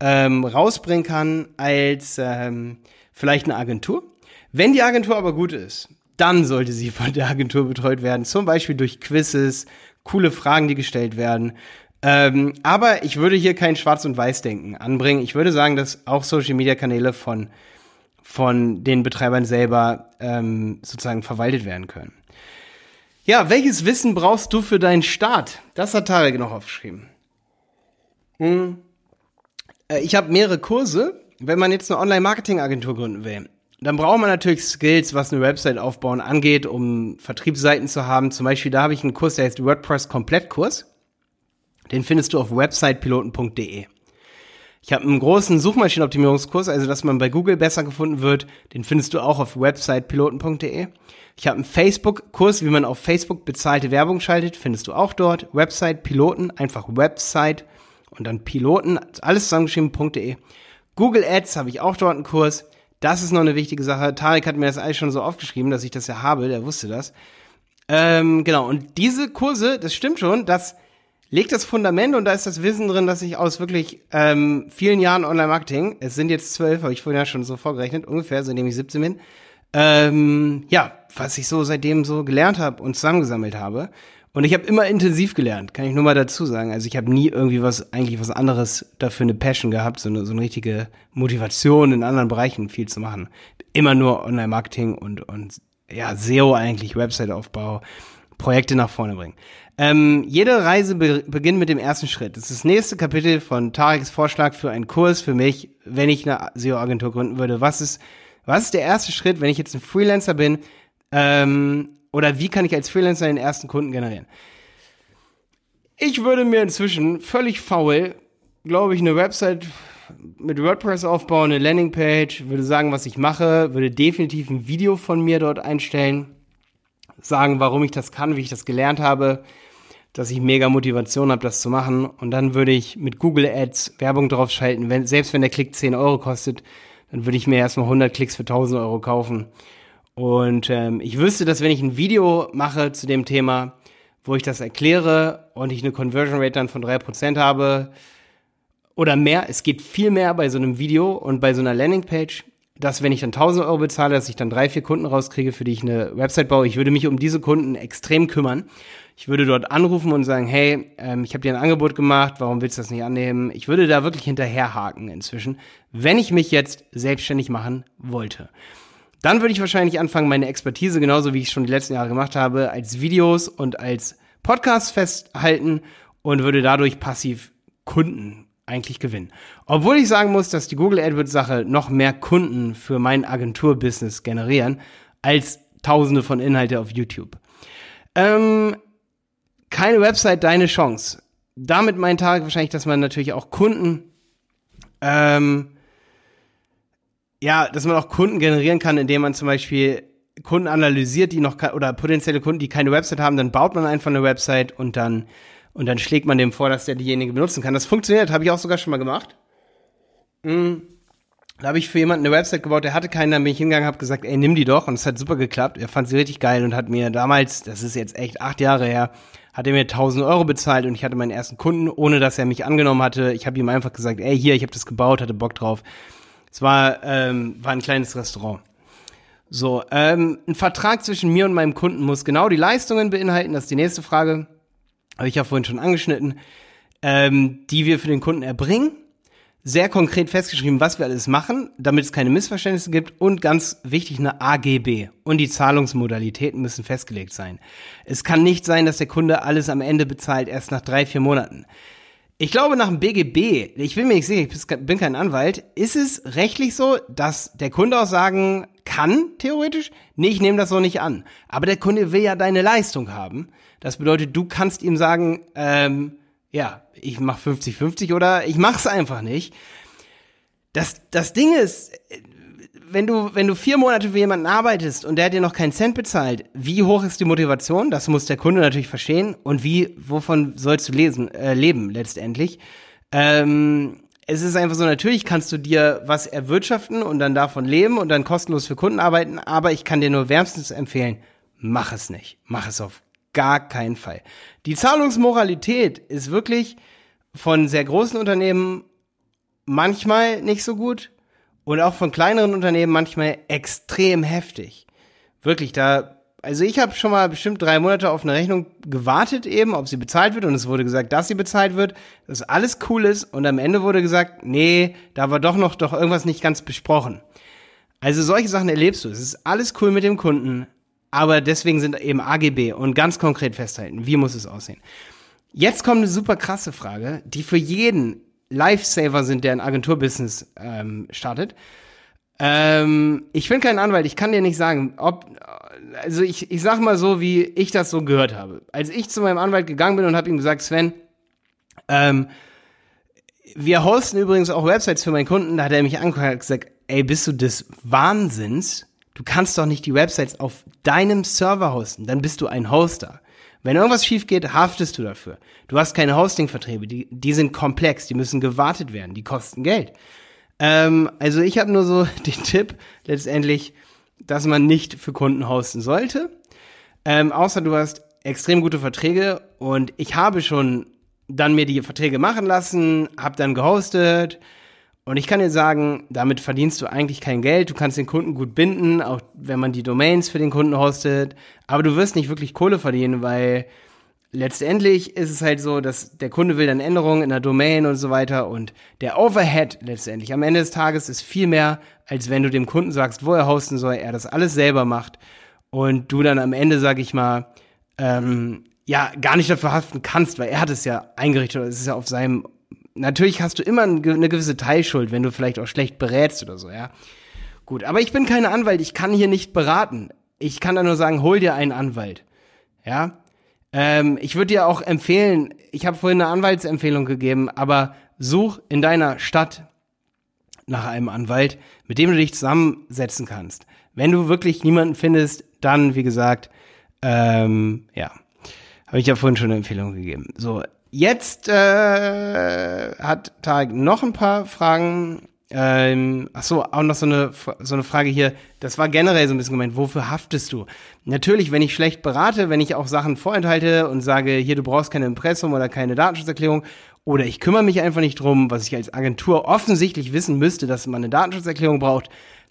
S1: ähm, rausbringen kann als ähm, vielleicht eine Agentur. Wenn die Agentur aber gut ist, dann sollte sie von der Agentur betreut werden, zum Beispiel durch Quizzes, coole Fragen, die gestellt werden. Ähm, aber ich würde hier kein Schwarz- und Weiß-Denken anbringen. Ich würde sagen, dass auch Social-Media-Kanäle von von den Betreibern selber ähm, sozusagen verwaltet werden können. Ja, welches Wissen brauchst du für deinen Start? Das hat Tarek noch aufgeschrieben. Hm. Äh, ich habe mehrere Kurse. Wenn man jetzt eine Online-Marketing-Agentur gründen will, dann braucht man natürlich Skills, was eine Website aufbauen angeht, um Vertriebsseiten zu haben. Zum Beispiel, da habe ich einen Kurs, der heißt WordPress Komplettkurs. Den findest du auf websitepiloten.de. Ich habe einen großen Suchmaschinenoptimierungskurs, also dass man bei Google besser gefunden wird. Den findest du auch auf websitepiloten.de. Ich habe einen Facebook-Kurs, wie man auf Facebook bezahlte Werbung schaltet, findest du auch dort. Website Piloten, einfach Website und dann Piloten, alles zusammengeschrieben.de. Google Ads habe ich auch dort einen Kurs. Das ist noch eine wichtige Sache. Tarek hat mir das alles schon so aufgeschrieben, dass ich das ja habe, der wusste das. Ähm, genau, und diese Kurse, das stimmt schon, dass legt das Fundament und da ist das Wissen drin, dass ich aus wirklich ähm, vielen Jahren Online-Marketing, es sind jetzt zwölf, habe ich vorhin ja schon so vorgerechnet, ungefähr, seitdem ich 17 bin, ähm, ja, was ich so seitdem so gelernt habe und zusammengesammelt habe. Und ich habe immer intensiv gelernt, kann ich nur mal dazu sagen. Also ich habe nie irgendwie was, eigentlich was anderes dafür eine Passion gehabt, so eine, so eine richtige Motivation in anderen Bereichen viel zu machen. Immer nur Online-Marketing und, und ja, SEO eigentlich, Website-Aufbau, Projekte nach vorne bringen. Ähm, jede Reise be beginnt mit dem ersten Schritt. Das ist das nächste Kapitel von Tareks Vorschlag für einen Kurs für mich, wenn ich eine SEO-Agentur gründen würde. Was ist, was ist der erste Schritt, wenn ich jetzt ein Freelancer bin? Ähm, oder wie kann ich als Freelancer den ersten Kunden generieren? Ich würde mir inzwischen völlig faul, glaube ich, eine Website mit WordPress aufbauen, eine Landingpage, würde sagen, was ich mache, würde definitiv ein Video von mir dort einstellen, sagen, warum ich das kann, wie ich das gelernt habe, dass ich mega Motivation habe, das zu machen. Und dann würde ich mit Google Ads Werbung drauf schalten. Wenn, selbst wenn der Klick 10 Euro kostet, dann würde ich mir erstmal 100 Klicks für 1000 Euro kaufen. Und ähm, ich wüsste, dass wenn ich ein Video mache zu dem Thema, wo ich das erkläre und ich eine Conversion Rate dann von 3% habe oder mehr, es geht viel mehr bei so einem Video und bei so einer Landingpage, dass wenn ich dann 1000 Euro bezahle, dass ich dann drei, vier Kunden rauskriege, für die ich eine Website baue. Ich würde mich um diese Kunden extrem kümmern. Ich würde dort anrufen und sagen, hey, ähm, ich habe dir ein Angebot gemacht, warum willst du das nicht annehmen? Ich würde da wirklich hinterherhaken inzwischen, wenn ich mich jetzt selbstständig machen wollte. Dann würde ich wahrscheinlich anfangen, meine Expertise, genauso wie ich schon die letzten Jahre gemacht habe, als Videos und als Podcasts festhalten und würde dadurch passiv Kunden eigentlich gewinnen. Obwohl ich sagen muss, dass die Google AdWords Sache noch mehr Kunden für mein Agenturbusiness generieren als tausende von Inhalte auf YouTube. Ähm, keine Website, deine Chance. Damit mein Tag wahrscheinlich, dass man natürlich auch Kunden, ähm, ja, dass man auch Kunden generieren kann, indem man zum Beispiel Kunden analysiert, die noch oder potenzielle Kunden, die keine Website haben, dann baut man einfach eine Website und dann und dann schlägt man dem vor, dass der diejenige benutzen kann. Das funktioniert, habe ich auch sogar schon mal gemacht. Mhm. Da habe ich für jemanden eine Website gebaut, der hatte keinen, dann bin ich hingegangen, habe gesagt, ey, nimm die doch. Und es hat super geklappt. Er fand sie richtig geil und hat mir damals, das ist jetzt echt acht Jahre her, hat er mir 1000 Euro bezahlt und ich hatte meinen ersten Kunden, ohne dass er mich angenommen hatte. Ich habe ihm einfach gesagt, ey, hier, ich habe das gebaut, hatte Bock drauf. Es war, ähm, war ein kleines Restaurant. So, ähm, ein Vertrag zwischen mir und meinem Kunden muss genau die Leistungen beinhalten, das ist die nächste Frage habe ich ja vorhin schon angeschnitten, ähm, die wir für den Kunden erbringen. sehr konkret festgeschrieben, was wir alles machen, damit es keine Missverständnisse gibt und ganz wichtig eine AGB und die Zahlungsmodalitäten müssen festgelegt sein. Es kann nicht sein, dass der Kunde alles am Ende bezahlt, erst nach drei, vier Monaten. Ich glaube, nach dem BGB, ich bin mir nicht sicher, ich bin kein Anwalt, ist es rechtlich so, dass der Kunde auch sagen kann, theoretisch, nee, ich nehme das so nicht an. Aber der Kunde will ja deine Leistung haben. Das bedeutet, du kannst ihm sagen, ähm, ja, ich mach 50-50 oder ich mach's einfach nicht. Das, das Ding ist, wenn du, wenn du vier Monate für jemanden arbeitest und der hat dir noch keinen Cent bezahlt, wie hoch ist die Motivation? Das muss der Kunde natürlich verstehen. Und wie, wovon sollst du lesen, äh, leben letztendlich? Ähm, es ist einfach so, natürlich kannst du dir was erwirtschaften und dann davon leben und dann kostenlos für Kunden arbeiten, aber ich kann dir nur wärmstens empfehlen, mach es nicht. Mach es auf gar keinen Fall. Die Zahlungsmoralität ist wirklich von sehr großen Unternehmen manchmal nicht so gut und auch von kleineren Unternehmen manchmal extrem heftig. Wirklich, da, also ich habe schon mal bestimmt drei Monate auf eine Rechnung gewartet eben, ob sie bezahlt wird und es wurde gesagt, dass sie bezahlt wird, dass alles cool ist und am Ende wurde gesagt, nee, da war doch noch doch irgendwas nicht ganz besprochen. Also solche Sachen erlebst du. Es ist alles cool mit dem Kunden. Aber deswegen sind eben AGB und ganz konkret festhalten, wie muss es aussehen. Jetzt kommt eine super krasse Frage, die für jeden Lifesaver sind, der ein Agenturbusiness ähm, startet. Ähm, ich bin kein Anwalt, ich kann dir nicht sagen, ob, also ich, ich sag mal so, wie ich das so gehört habe. Als ich zu meinem Anwalt gegangen bin und habe ihm gesagt, Sven, ähm, wir hosten übrigens auch Websites für meinen Kunden, da hat er mich angeguckt und gesagt, ey, bist du des Wahnsinns? Du kannst doch nicht die Websites auf deinem Server hosten, dann bist du ein Hoster. Wenn irgendwas schief geht, haftest du dafür. Du hast keine Hostingverträge, die, die sind komplex, die müssen gewartet werden, die kosten Geld. Ähm, also ich habe nur so den Tipp letztendlich, dass man nicht für Kunden hosten sollte. Ähm, außer du hast extrem gute Verträge und ich habe schon dann mir die Verträge machen lassen, habe dann gehostet, und ich kann dir sagen, damit verdienst du eigentlich kein Geld. Du kannst den Kunden gut binden, auch wenn man die Domains für den Kunden hostet. Aber du wirst nicht wirklich Kohle verdienen, weil letztendlich ist es halt so, dass der Kunde will dann Änderungen in der Domain und so weiter. Und der Overhead letztendlich am Ende des Tages ist viel mehr, als wenn du dem Kunden sagst, wo er hosten soll, er das alles selber macht. Und du dann am Ende, sag ich mal, ähm, ja, gar nicht dafür haften kannst, weil er hat es ja eingerichtet, es ist ja auf seinem natürlich hast du immer eine gewisse Teilschuld, wenn du vielleicht auch schlecht berätst oder so, ja. Gut, aber ich bin keine Anwalt, ich kann hier nicht beraten. Ich kann da nur sagen, hol dir einen Anwalt. Ja. Ähm, ich würde dir auch empfehlen, ich habe vorhin eine Anwaltsempfehlung gegeben, aber such in deiner Stadt nach einem Anwalt, mit dem du dich zusammensetzen kannst. Wenn du wirklich niemanden findest, dann, wie gesagt, ähm, ja, habe ich ja vorhin schon eine Empfehlung gegeben. So, Jetzt äh, hat Tarek noch ein paar Fragen. Ähm, ach so, auch noch so eine, so eine Frage hier. Das war generell so ein bisschen gemeint. Wofür haftest du? Natürlich, wenn ich schlecht berate, wenn ich auch Sachen vorenthalte und sage, hier, du brauchst keine Impressum oder keine Datenschutzerklärung oder ich kümmere mich einfach nicht drum, was ich als Agentur offensichtlich wissen müsste, dass man eine Datenschutzerklärung braucht,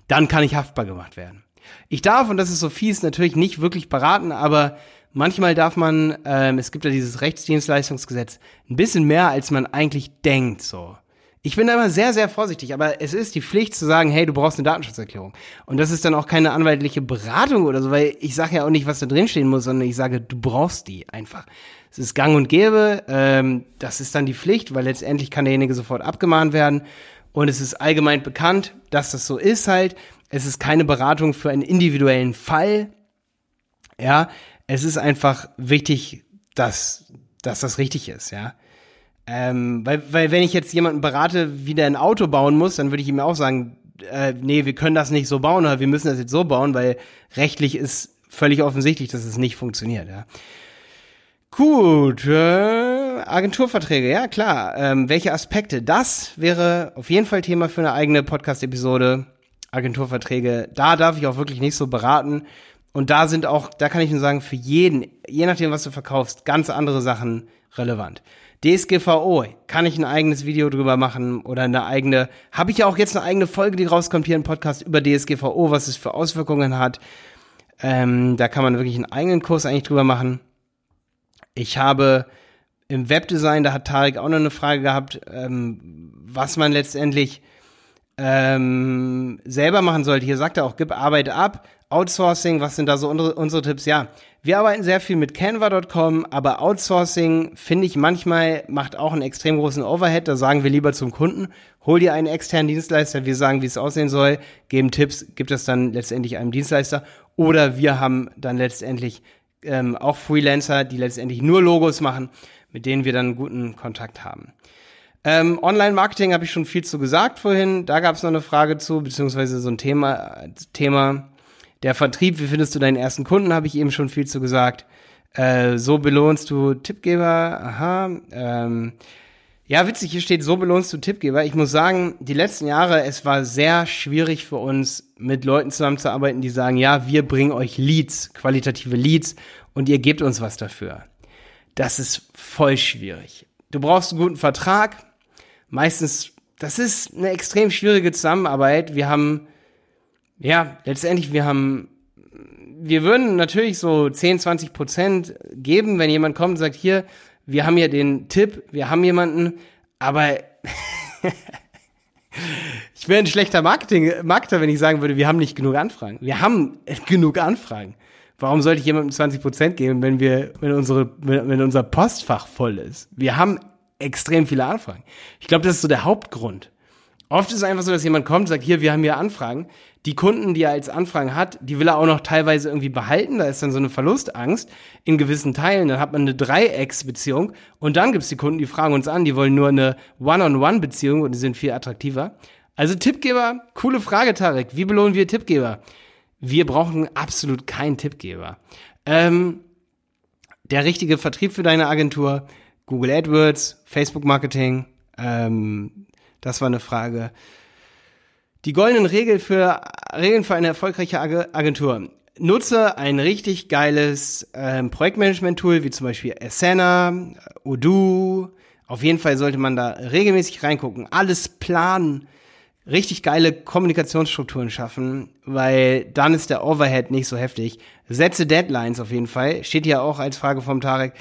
S1: dann kann ich haftbar gemacht werden. Ich darf, und das ist so fies, natürlich nicht wirklich beraten, aber manchmal darf man, ähm, es gibt ja dieses Rechtsdienstleistungsgesetz, ein bisschen mehr, als man eigentlich denkt, so. Ich bin da immer sehr, sehr vorsichtig, aber es ist die Pflicht zu sagen, hey, du brauchst eine Datenschutzerklärung. Und das ist dann auch keine anwaltliche Beratung oder so, weil ich sage ja auch nicht, was da drin stehen muss, sondern ich sage, du brauchst die einfach. Es ist gang und gäbe, ähm, das ist dann die Pflicht, weil letztendlich kann derjenige sofort abgemahnt werden. Und es ist allgemein bekannt, dass das so ist halt. Es ist keine Beratung für einen individuellen Fall. Ja, es ist einfach wichtig, dass, dass das richtig ist, ja. Ähm, weil, weil wenn ich jetzt jemanden berate, wie der ein Auto bauen muss, dann würde ich ihm auch sagen, äh, nee, wir können das nicht so bauen oder wir müssen das jetzt so bauen, weil rechtlich ist völlig offensichtlich, dass es nicht funktioniert, ja. Gut, äh, Agenturverträge, ja klar. Ähm, welche Aspekte? Das wäre auf jeden Fall Thema für eine eigene Podcast-Episode. Agenturverträge, da darf ich auch wirklich nicht so beraten. Und da sind auch, da kann ich nur sagen, für jeden, je nachdem, was du verkaufst, ganz andere Sachen relevant. DSGVO, kann ich ein eigenes Video drüber machen oder eine eigene, habe ich ja auch jetzt eine eigene Folge, die rauskommt hier im Podcast über DSGVO, was es für Auswirkungen hat. Ähm, da kann man wirklich einen eigenen Kurs eigentlich drüber machen. Ich habe im Webdesign, da hat Tarek auch noch eine Frage gehabt, ähm, was man letztendlich ähm, selber machen sollte. Hier sagt er auch, gib Arbeit ab, Outsourcing, was sind da so unsere, unsere Tipps? Ja, wir arbeiten sehr viel mit Canva.com, aber Outsourcing finde ich manchmal macht auch einen extrem großen Overhead. Da sagen wir lieber zum Kunden, hol dir einen externen Dienstleister, wir sagen, wie es aussehen soll, geben Tipps, gibt das dann letztendlich einem Dienstleister. Oder wir haben dann letztendlich ähm, auch Freelancer, die letztendlich nur Logos machen, mit denen wir dann guten Kontakt haben. Ähm, Online-Marketing habe ich schon viel zu gesagt vorhin. Da gab es noch eine Frage zu, beziehungsweise so ein Thema. Thema der Vertrieb, wie findest du deinen ersten Kunden, habe ich eben schon viel zu gesagt. Äh, so belohnst du Tippgeber. Aha. Ähm, ja, witzig, hier steht, so belohnst du Tippgeber. Ich muss sagen, die letzten Jahre, es war sehr schwierig für uns, mit Leuten zusammenzuarbeiten, die sagen, ja, wir bringen euch Leads, qualitative Leads und ihr gebt uns was dafür. Das ist voll schwierig. Du brauchst einen guten Vertrag, meistens, das ist eine extrem schwierige Zusammenarbeit. Wir haben, ja, letztendlich, wir haben, wir würden natürlich so 10, 20 Prozent geben, wenn jemand kommt und sagt, hier, wir haben hier den Tipp, wir haben jemanden, aber ich wäre ein schlechter Marketing, Marketer, wenn ich sagen würde, wir haben nicht genug Anfragen. Wir haben genug Anfragen. Warum sollte ich jemandem 20 Prozent geben, wenn wir, wenn unsere, wenn unser Postfach voll ist? Wir haben extrem viele Anfragen. Ich glaube, das ist so der Hauptgrund. Oft ist es einfach so, dass jemand kommt und sagt, hier, wir haben hier Anfragen. Die Kunden, die er als Anfragen hat, die will er auch noch teilweise irgendwie behalten. Da ist dann so eine Verlustangst in gewissen Teilen. Dann hat man eine Dreiecksbeziehung. Und dann gibt's die Kunden, die fragen uns an, die wollen nur eine One-on-One-Beziehung und die sind viel attraktiver. Also Tippgeber, coole Frage, Tarek. Wie belohnen wir Tippgeber? Wir brauchen absolut keinen Tippgeber. Ähm, der richtige Vertrieb für deine Agentur Google AdWords, Facebook Marketing, ähm, das war eine Frage. Die goldenen Regeln für, Regeln für eine erfolgreiche Agentur. Nutze ein richtig geiles ähm, Projektmanagement-Tool, wie zum Beispiel Asana, Odoo. Auf jeden Fall sollte man da regelmäßig reingucken, alles planen, richtig geile Kommunikationsstrukturen schaffen, weil dann ist der Overhead nicht so heftig. Setze Deadlines auf jeden Fall, steht hier auch als Frage vom Tarek.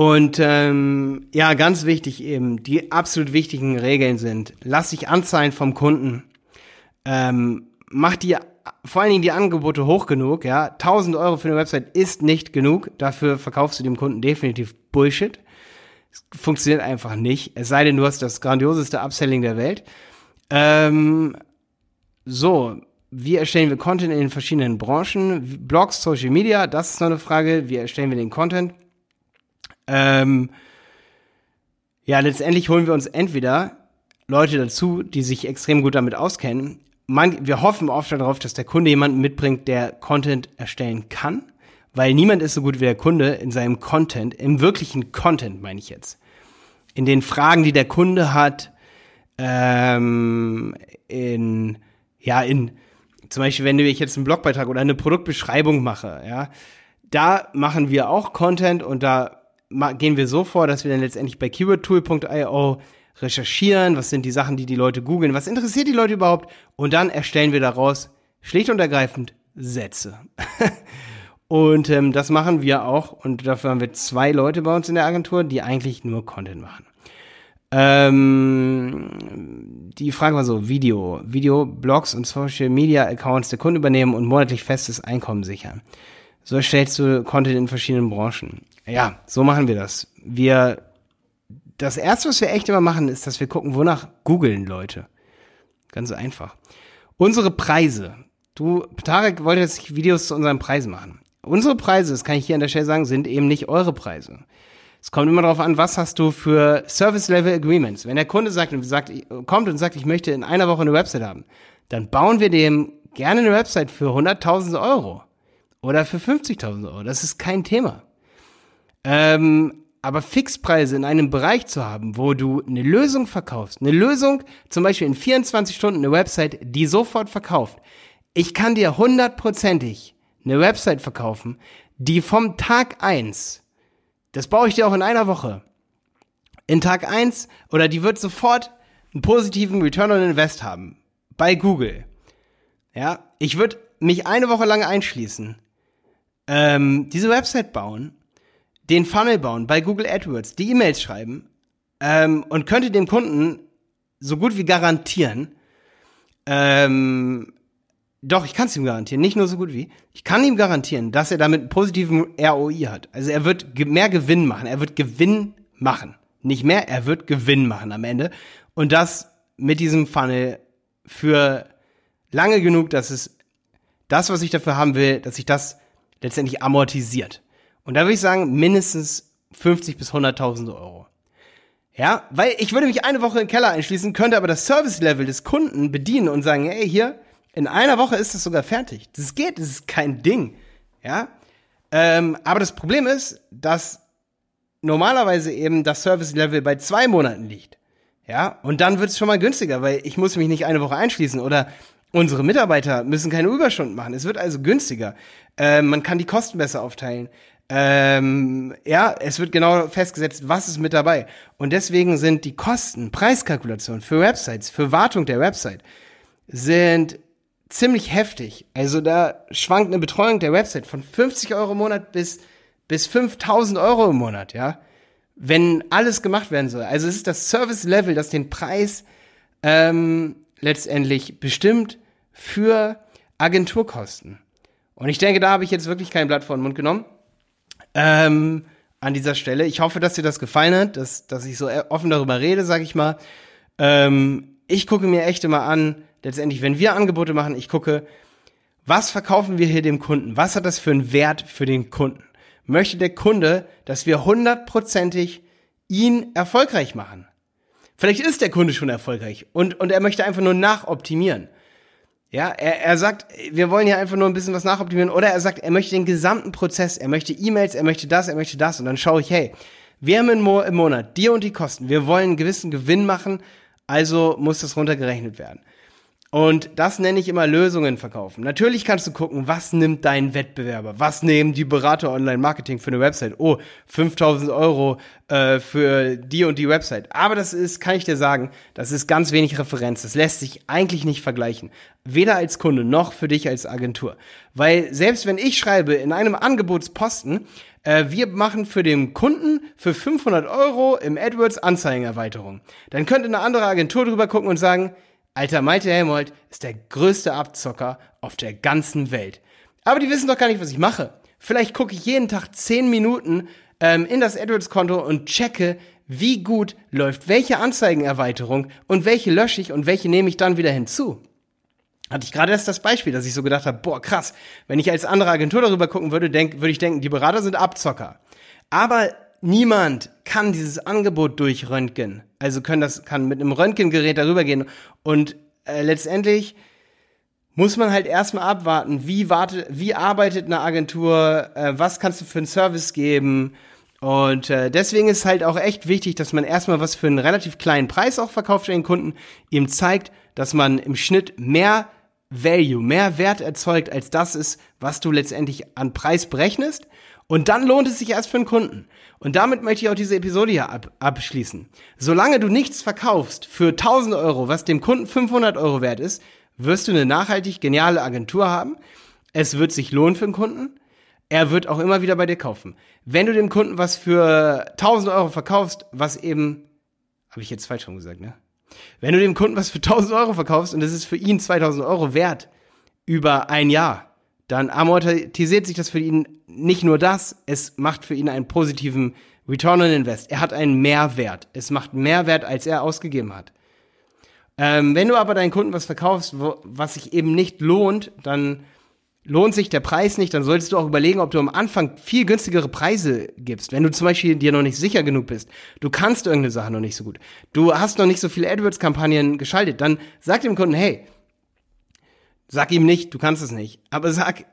S1: Und ähm, ja, ganz wichtig eben, die absolut wichtigen Regeln sind, lass dich anzahlen vom Kunden, ähm, mach dir vor allen Dingen die Angebote hoch genug, ja, 1000 Euro für eine Website ist nicht genug, dafür verkaufst du dem Kunden definitiv Bullshit. Es funktioniert einfach nicht, es sei denn, du hast das grandioseste Upselling der Welt. Ähm, so, wie erstellen wir Content in den verschiedenen Branchen? Blogs, Social Media, das ist noch eine Frage. Wie erstellen wir den Content? Ähm, ja, letztendlich holen wir uns entweder Leute dazu, die sich extrem gut damit auskennen. Man, wir hoffen oft darauf, dass der Kunde jemanden mitbringt, der Content erstellen kann, weil niemand ist so gut wie der Kunde in seinem Content, im wirklichen Content meine ich jetzt. In den Fragen, die der Kunde hat, ähm, in, ja, in, zum Beispiel, wenn ich jetzt einen Blogbeitrag oder eine Produktbeschreibung mache, ja, da machen wir auch Content und da gehen wir so vor, dass wir dann letztendlich bei keywordtool.io recherchieren, was sind die Sachen, die die Leute googeln, was interessiert die Leute überhaupt und dann erstellen wir daraus schlicht und ergreifend Sätze. und ähm, das machen wir auch und dafür haben wir zwei Leute bei uns in der Agentur, die eigentlich nur Content machen. Ähm, die Frage war so, Video, Video, Blogs und Social Media Accounts der Kunden übernehmen und monatlich festes Einkommen sichern. So erstellst du Content in verschiedenen Branchen. Ja, so machen wir das. Wir, das erste, was wir echt immer machen, ist, dass wir gucken, wonach googeln Leute. Ganz einfach. Unsere Preise. Du, Tarek wollte jetzt Videos zu unseren Preisen machen. Unsere Preise, das kann ich hier an der Stelle sagen, sind eben nicht eure Preise. Es kommt immer darauf an, was hast du für Service Level Agreements. Wenn der Kunde sagt und sagt, kommt und sagt, ich möchte in einer Woche eine Website haben, dann bauen wir dem gerne eine Website für 100.000 Euro oder für 50.000 Euro. Das ist kein Thema. Ähm, aber Fixpreise in einem Bereich zu haben, wo du eine Lösung verkaufst, eine Lösung, zum Beispiel in 24 Stunden eine Website, die sofort verkauft. Ich kann dir hundertprozentig eine Website verkaufen, die vom Tag eins, das baue ich dir auch in einer Woche, in Tag eins oder die wird sofort einen positiven Return on Invest haben bei Google. Ja, ich würde mich eine Woche lang einschließen, ähm, diese Website bauen den Funnel bauen bei Google AdWords, die E-Mails schreiben ähm, und könnte dem Kunden so gut wie garantieren, ähm, doch, ich kann es ihm garantieren, nicht nur so gut wie. Ich kann ihm garantieren, dass er damit einen positiven ROI hat. Also er wird mehr Gewinn machen. Er wird Gewinn machen. Nicht mehr, er wird Gewinn machen am Ende. Und das mit diesem Funnel für lange genug, dass es das, was ich dafür haben will, dass sich das letztendlich amortisiert. Und da würde ich sagen, mindestens 50 bis 100.000 Euro. Ja, weil ich würde mich eine Woche in den Keller einschließen, könnte aber das Service-Level des Kunden bedienen und sagen, hey, hier, in einer Woche ist es sogar fertig. Das geht, das ist kein Ding. Ja. Ähm, aber das Problem ist, dass normalerweise eben das Service-Level bei zwei Monaten liegt. Ja. Und dann wird es schon mal günstiger, weil ich muss mich nicht eine Woche einschließen oder unsere Mitarbeiter müssen keine Überstunden machen. Es wird also günstiger. Ähm, man kann die Kosten besser aufteilen. Ähm, ja, es wird genau festgesetzt, was ist mit dabei. Und deswegen sind die Kosten, Preiskalkulationen für Websites, für Wartung der Website, sind ziemlich heftig. Also da schwankt eine Betreuung der Website von 50 Euro im Monat bis, bis 5000 Euro im Monat, ja. Wenn alles gemacht werden soll. Also es ist das Service-Level, das den Preis ähm, letztendlich bestimmt für Agenturkosten. Und ich denke, da habe ich jetzt wirklich kein Blatt vor den Mund genommen. Ähm, an dieser Stelle. Ich hoffe, dass dir das gefallen hat, dass, dass ich so offen darüber rede, sag ich mal. Ähm, ich gucke mir echt immer an, letztendlich, wenn wir Angebote machen, ich gucke, was verkaufen wir hier dem Kunden? Was hat das für einen Wert für den Kunden? Möchte der Kunde, dass wir hundertprozentig ihn erfolgreich machen? Vielleicht ist der Kunde schon erfolgreich und, und er möchte einfach nur nachoptimieren. Ja, er, er sagt, wir wollen hier einfach nur ein bisschen was nachoptimieren. Oder er sagt, er möchte den gesamten Prozess, er möchte E-Mails, er möchte das, er möchte das. Und dann schaue ich, hey, wir haben im, im Monat dir und die Kosten. Wir wollen einen gewissen Gewinn machen, also muss das runtergerechnet werden. Und das nenne ich immer Lösungen verkaufen. Natürlich kannst du gucken, was nimmt dein Wettbewerber? Was nehmen die Berater Online-Marketing für eine Website? Oh, 5000 Euro äh, für die und die Website. Aber das ist, kann ich dir sagen, das ist ganz wenig Referenz. Das lässt sich eigentlich nicht vergleichen. Weder als Kunde noch für dich als Agentur. Weil selbst wenn ich schreibe in einem Angebotsposten, äh, wir machen für den Kunden für 500 Euro im AdWords Anzeigenerweiterung. Dann könnte eine andere Agentur drüber gucken und sagen, Alter, Malte Helmold ist der größte Abzocker auf der ganzen Welt. Aber die wissen doch gar nicht, was ich mache. Vielleicht gucke ich jeden Tag 10 Minuten ähm, in das AdWords-Konto und checke, wie gut läuft welche Anzeigenerweiterung und welche lösche ich und welche nehme ich dann wieder hinzu. Hatte ich gerade erst das Beispiel, dass ich so gedacht habe, boah, krass, wenn ich als andere Agentur darüber gucken würde, denk, würde ich denken, die Berater sind Abzocker. Aber niemand kann dieses Angebot durchröntgen. Also können das, kann mit einem Röntgengerät darüber gehen. Und äh, letztendlich muss man halt erstmal abwarten, wie wartet, wie arbeitet eine Agentur, äh, was kannst du für einen Service geben. Und äh, deswegen ist halt auch echt wichtig, dass man erstmal was für einen relativ kleinen Preis auch verkauft für den Kunden, ihm zeigt, dass man im Schnitt mehr Value, mehr Wert erzeugt, als das ist, was du letztendlich an Preis berechnest. Und dann lohnt es sich erst für den Kunden. Und damit möchte ich auch diese Episode hier ab abschließen. Solange du nichts verkaufst für 1000 Euro, was dem Kunden 500 Euro wert ist, wirst du eine nachhaltig geniale Agentur haben. Es wird sich lohnen für den Kunden. Er wird auch immer wieder bei dir kaufen. Wenn du dem Kunden was für 1000 Euro verkaufst, was eben, habe ich jetzt falsch schon gesagt, ne? Wenn du dem Kunden was für 1000 Euro verkaufst und es ist für ihn 2000 Euro wert über ein Jahr, dann amortisiert sich das für ihn nicht nur das, es macht für ihn einen positiven Return on Invest. Er hat einen Mehrwert. Es macht Mehrwert, als er ausgegeben hat. Ähm, wenn du aber deinen Kunden was verkaufst, wo, was sich eben nicht lohnt, dann lohnt sich der Preis nicht, dann solltest du auch überlegen, ob du am Anfang viel günstigere Preise gibst. Wenn du zum Beispiel dir noch nicht sicher genug bist, du kannst irgendeine Sache noch nicht so gut, du hast noch nicht so viele AdWords-Kampagnen geschaltet, dann sag dem Kunden, hey, Sag ihm nicht, du kannst es nicht. Aber sag,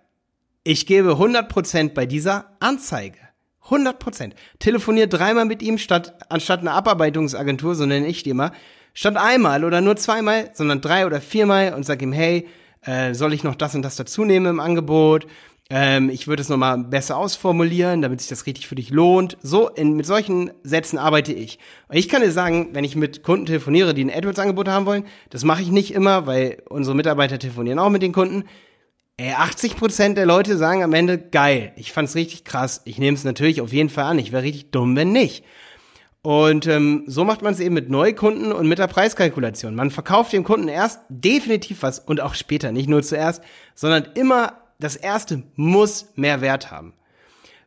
S1: ich gebe 100% bei dieser Anzeige. 100%. Telefonier dreimal mit ihm statt, anstatt einer Abarbeitungsagentur, so nenne ich die immer. Statt einmal oder nur zweimal, sondern drei oder viermal und sag ihm, hey, äh, soll ich noch das und das dazu nehmen im Angebot? Ähm, ich würde es nochmal besser ausformulieren, damit sich das richtig für dich lohnt. So, in, mit solchen Sätzen arbeite ich. Ich kann dir sagen, wenn ich mit Kunden telefoniere, die ein AdWords-Angebot haben wollen, das mache ich nicht immer, weil unsere Mitarbeiter telefonieren auch mit den Kunden. Ey, 80% der Leute sagen am Ende, geil, ich fand's richtig krass. Ich nehme es natürlich auf jeden Fall an. Ich wäre richtig dumm, wenn nicht. Und ähm, so macht man es eben mit Neukunden und mit der Preiskalkulation. Man verkauft dem Kunden erst definitiv was und auch später, nicht nur zuerst, sondern immer das erste muss mehr Wert haben.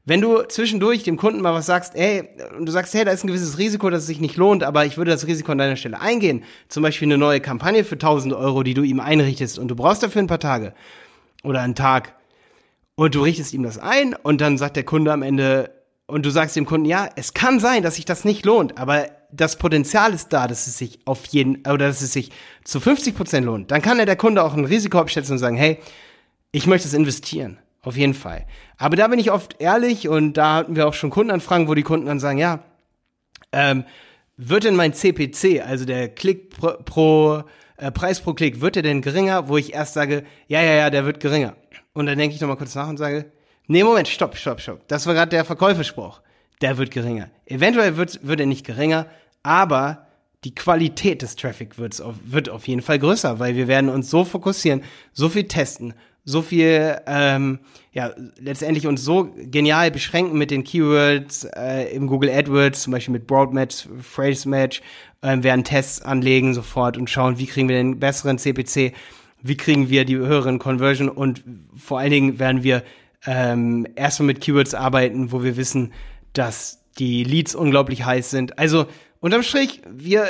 S1: Wenn du zwischendurch dem Kunden mal was sagst, ey, und du sagst, hey, da ist ein gewisses Risiko, dass es sich nicht lohnt, aber ich würde das Risiko an deiner Stelle eingehen, zum Beispiel eine neue Kampagne für 1000 Euro, die du ihm einrichtest und du brauchst dafür ein paar Tage oder einen Tag und du richtest ihm das ein und dann sagt der Kunde am Ende und du sagst dem Kunden, ja, es kann sein, dass sich das nicht lohnt, aber das Potenzial ist da, dass es sich auf jeden, oder dass es sich zu 50 Prozent lohnt, dann kann ja der Kunde auch ein Risiko abschätzen und sagen, hey, ich möchte es investieren. Auf jeden Fall. Aber da bin ich oft ehrlich und da hatten wir auch schon Kundenanfragen, wo die Kunden dann sagen, ja, ähm, wird denn mein CPC, also der Klick pro, pro äh, Preis pro Klick, wird der denn geringer, wo ich erst sage, ja, ja, ja, der wird geringer. Und dann denke ich nochmal kurz nach und sage, nee, Moment, stopp, stopp, stopp. Das war gerade der Verkäuferspruch. Der wird geringer. Eventuell wird, wird er nicht geringer, aber die Qualität des Traffic wird's auf, wird auf jeden Fall größer, weil wir werden uns so fokussieren, so viel testen, so viel, ähm, ja, letztendlich uns so genial beschränken mit den Keywords äh, im Google AdWords, zum Beispiel mit Broadmatch, Phrase Match, äh, werden Tests anlegen sofort und schauen, wie kriegen wir den besseren CPC, wie kriegen wir die höheren Conversion und vor allen Dingen werden wir ähm, erstmal mit Keywords arbeiten, wo wir wissen, dass die Leads unglaublich heiß sind. Also unterm Strich, wir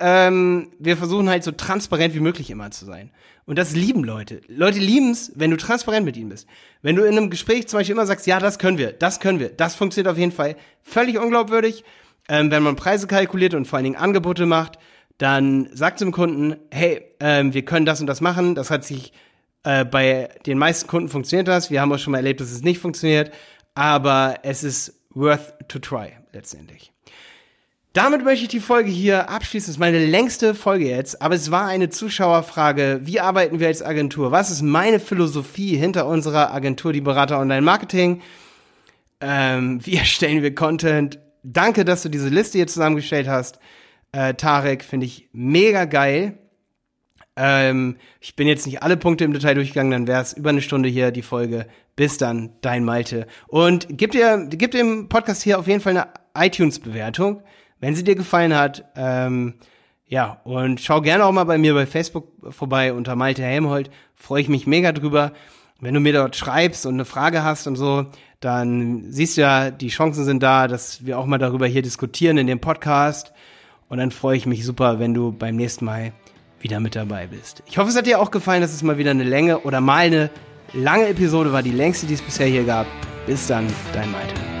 S1: ähm, wir versuchen halt so transparent wie möglich immer zu sein. Und das lieben Leute. Leute lieben es, wenn du transparent mit ihnen bist. Wenn du in einem Gespräch zum Beispiel immer sagst, ja, das können wir, das können wir, das funktioniert auf jeden Fall. Völlig unglaubwürdig. Ähm, wenn man Preise kalkuliert und vor allen Dingen Angebote macht, dann sagt zum Kunden, hey, ähm, wir können das und das machen. Das hat sich äh, bei den meisten Kunden funktioniert das. Wir haben auch schon mal erlebt, dass es nicht funktioniert. Aber es ist worth to try letztendlich. Damit möchte ich die Folge hier abschließen. Das ist meine längste Folge jetzt, aber es war eine Zuschauerfrage. Wie arbeiten wir als Agentur? Was ist meine Philosophie hinter unserer Agentur, die Berater Online Marketing? Ähm, wie erstellen wir Content? Danke, dass du diese Liste hier zusammengestellt hast. Äh, Tarek, finde ich mega geil. Ähm, ich bin jetzt nicht alle Punkte im Detail durchgegangen, dann wäre es über eine Stunde hier die Folge. Bis dann, dein Malte. Und gib dir, gib dem Podcast hier auf jeden Fall eine iTunes-Bewertung wenn sie dir gefallen hat. Ähm, ja, und schau gerne auch mal bei mir bei Facebook vorbei unter Malte Helmholt. Freue ich mich mega drüber. Wenn du mir dort schreibst und eine Frage hast und so, dann siehst du ja, die Chancen sind da, dass wir auch mal darüber hier diskutieren in dem Podcast. Und dann freue ich mich super, wenn du beim nächsten Mal wieder mit dabei bist. Ich hoffe, es hat dir auch gefallen, dass es mal wieder eine Länge oder mal eine lange Episode war, die längste, die es bisher hier gab. Bis dann, dein Malte.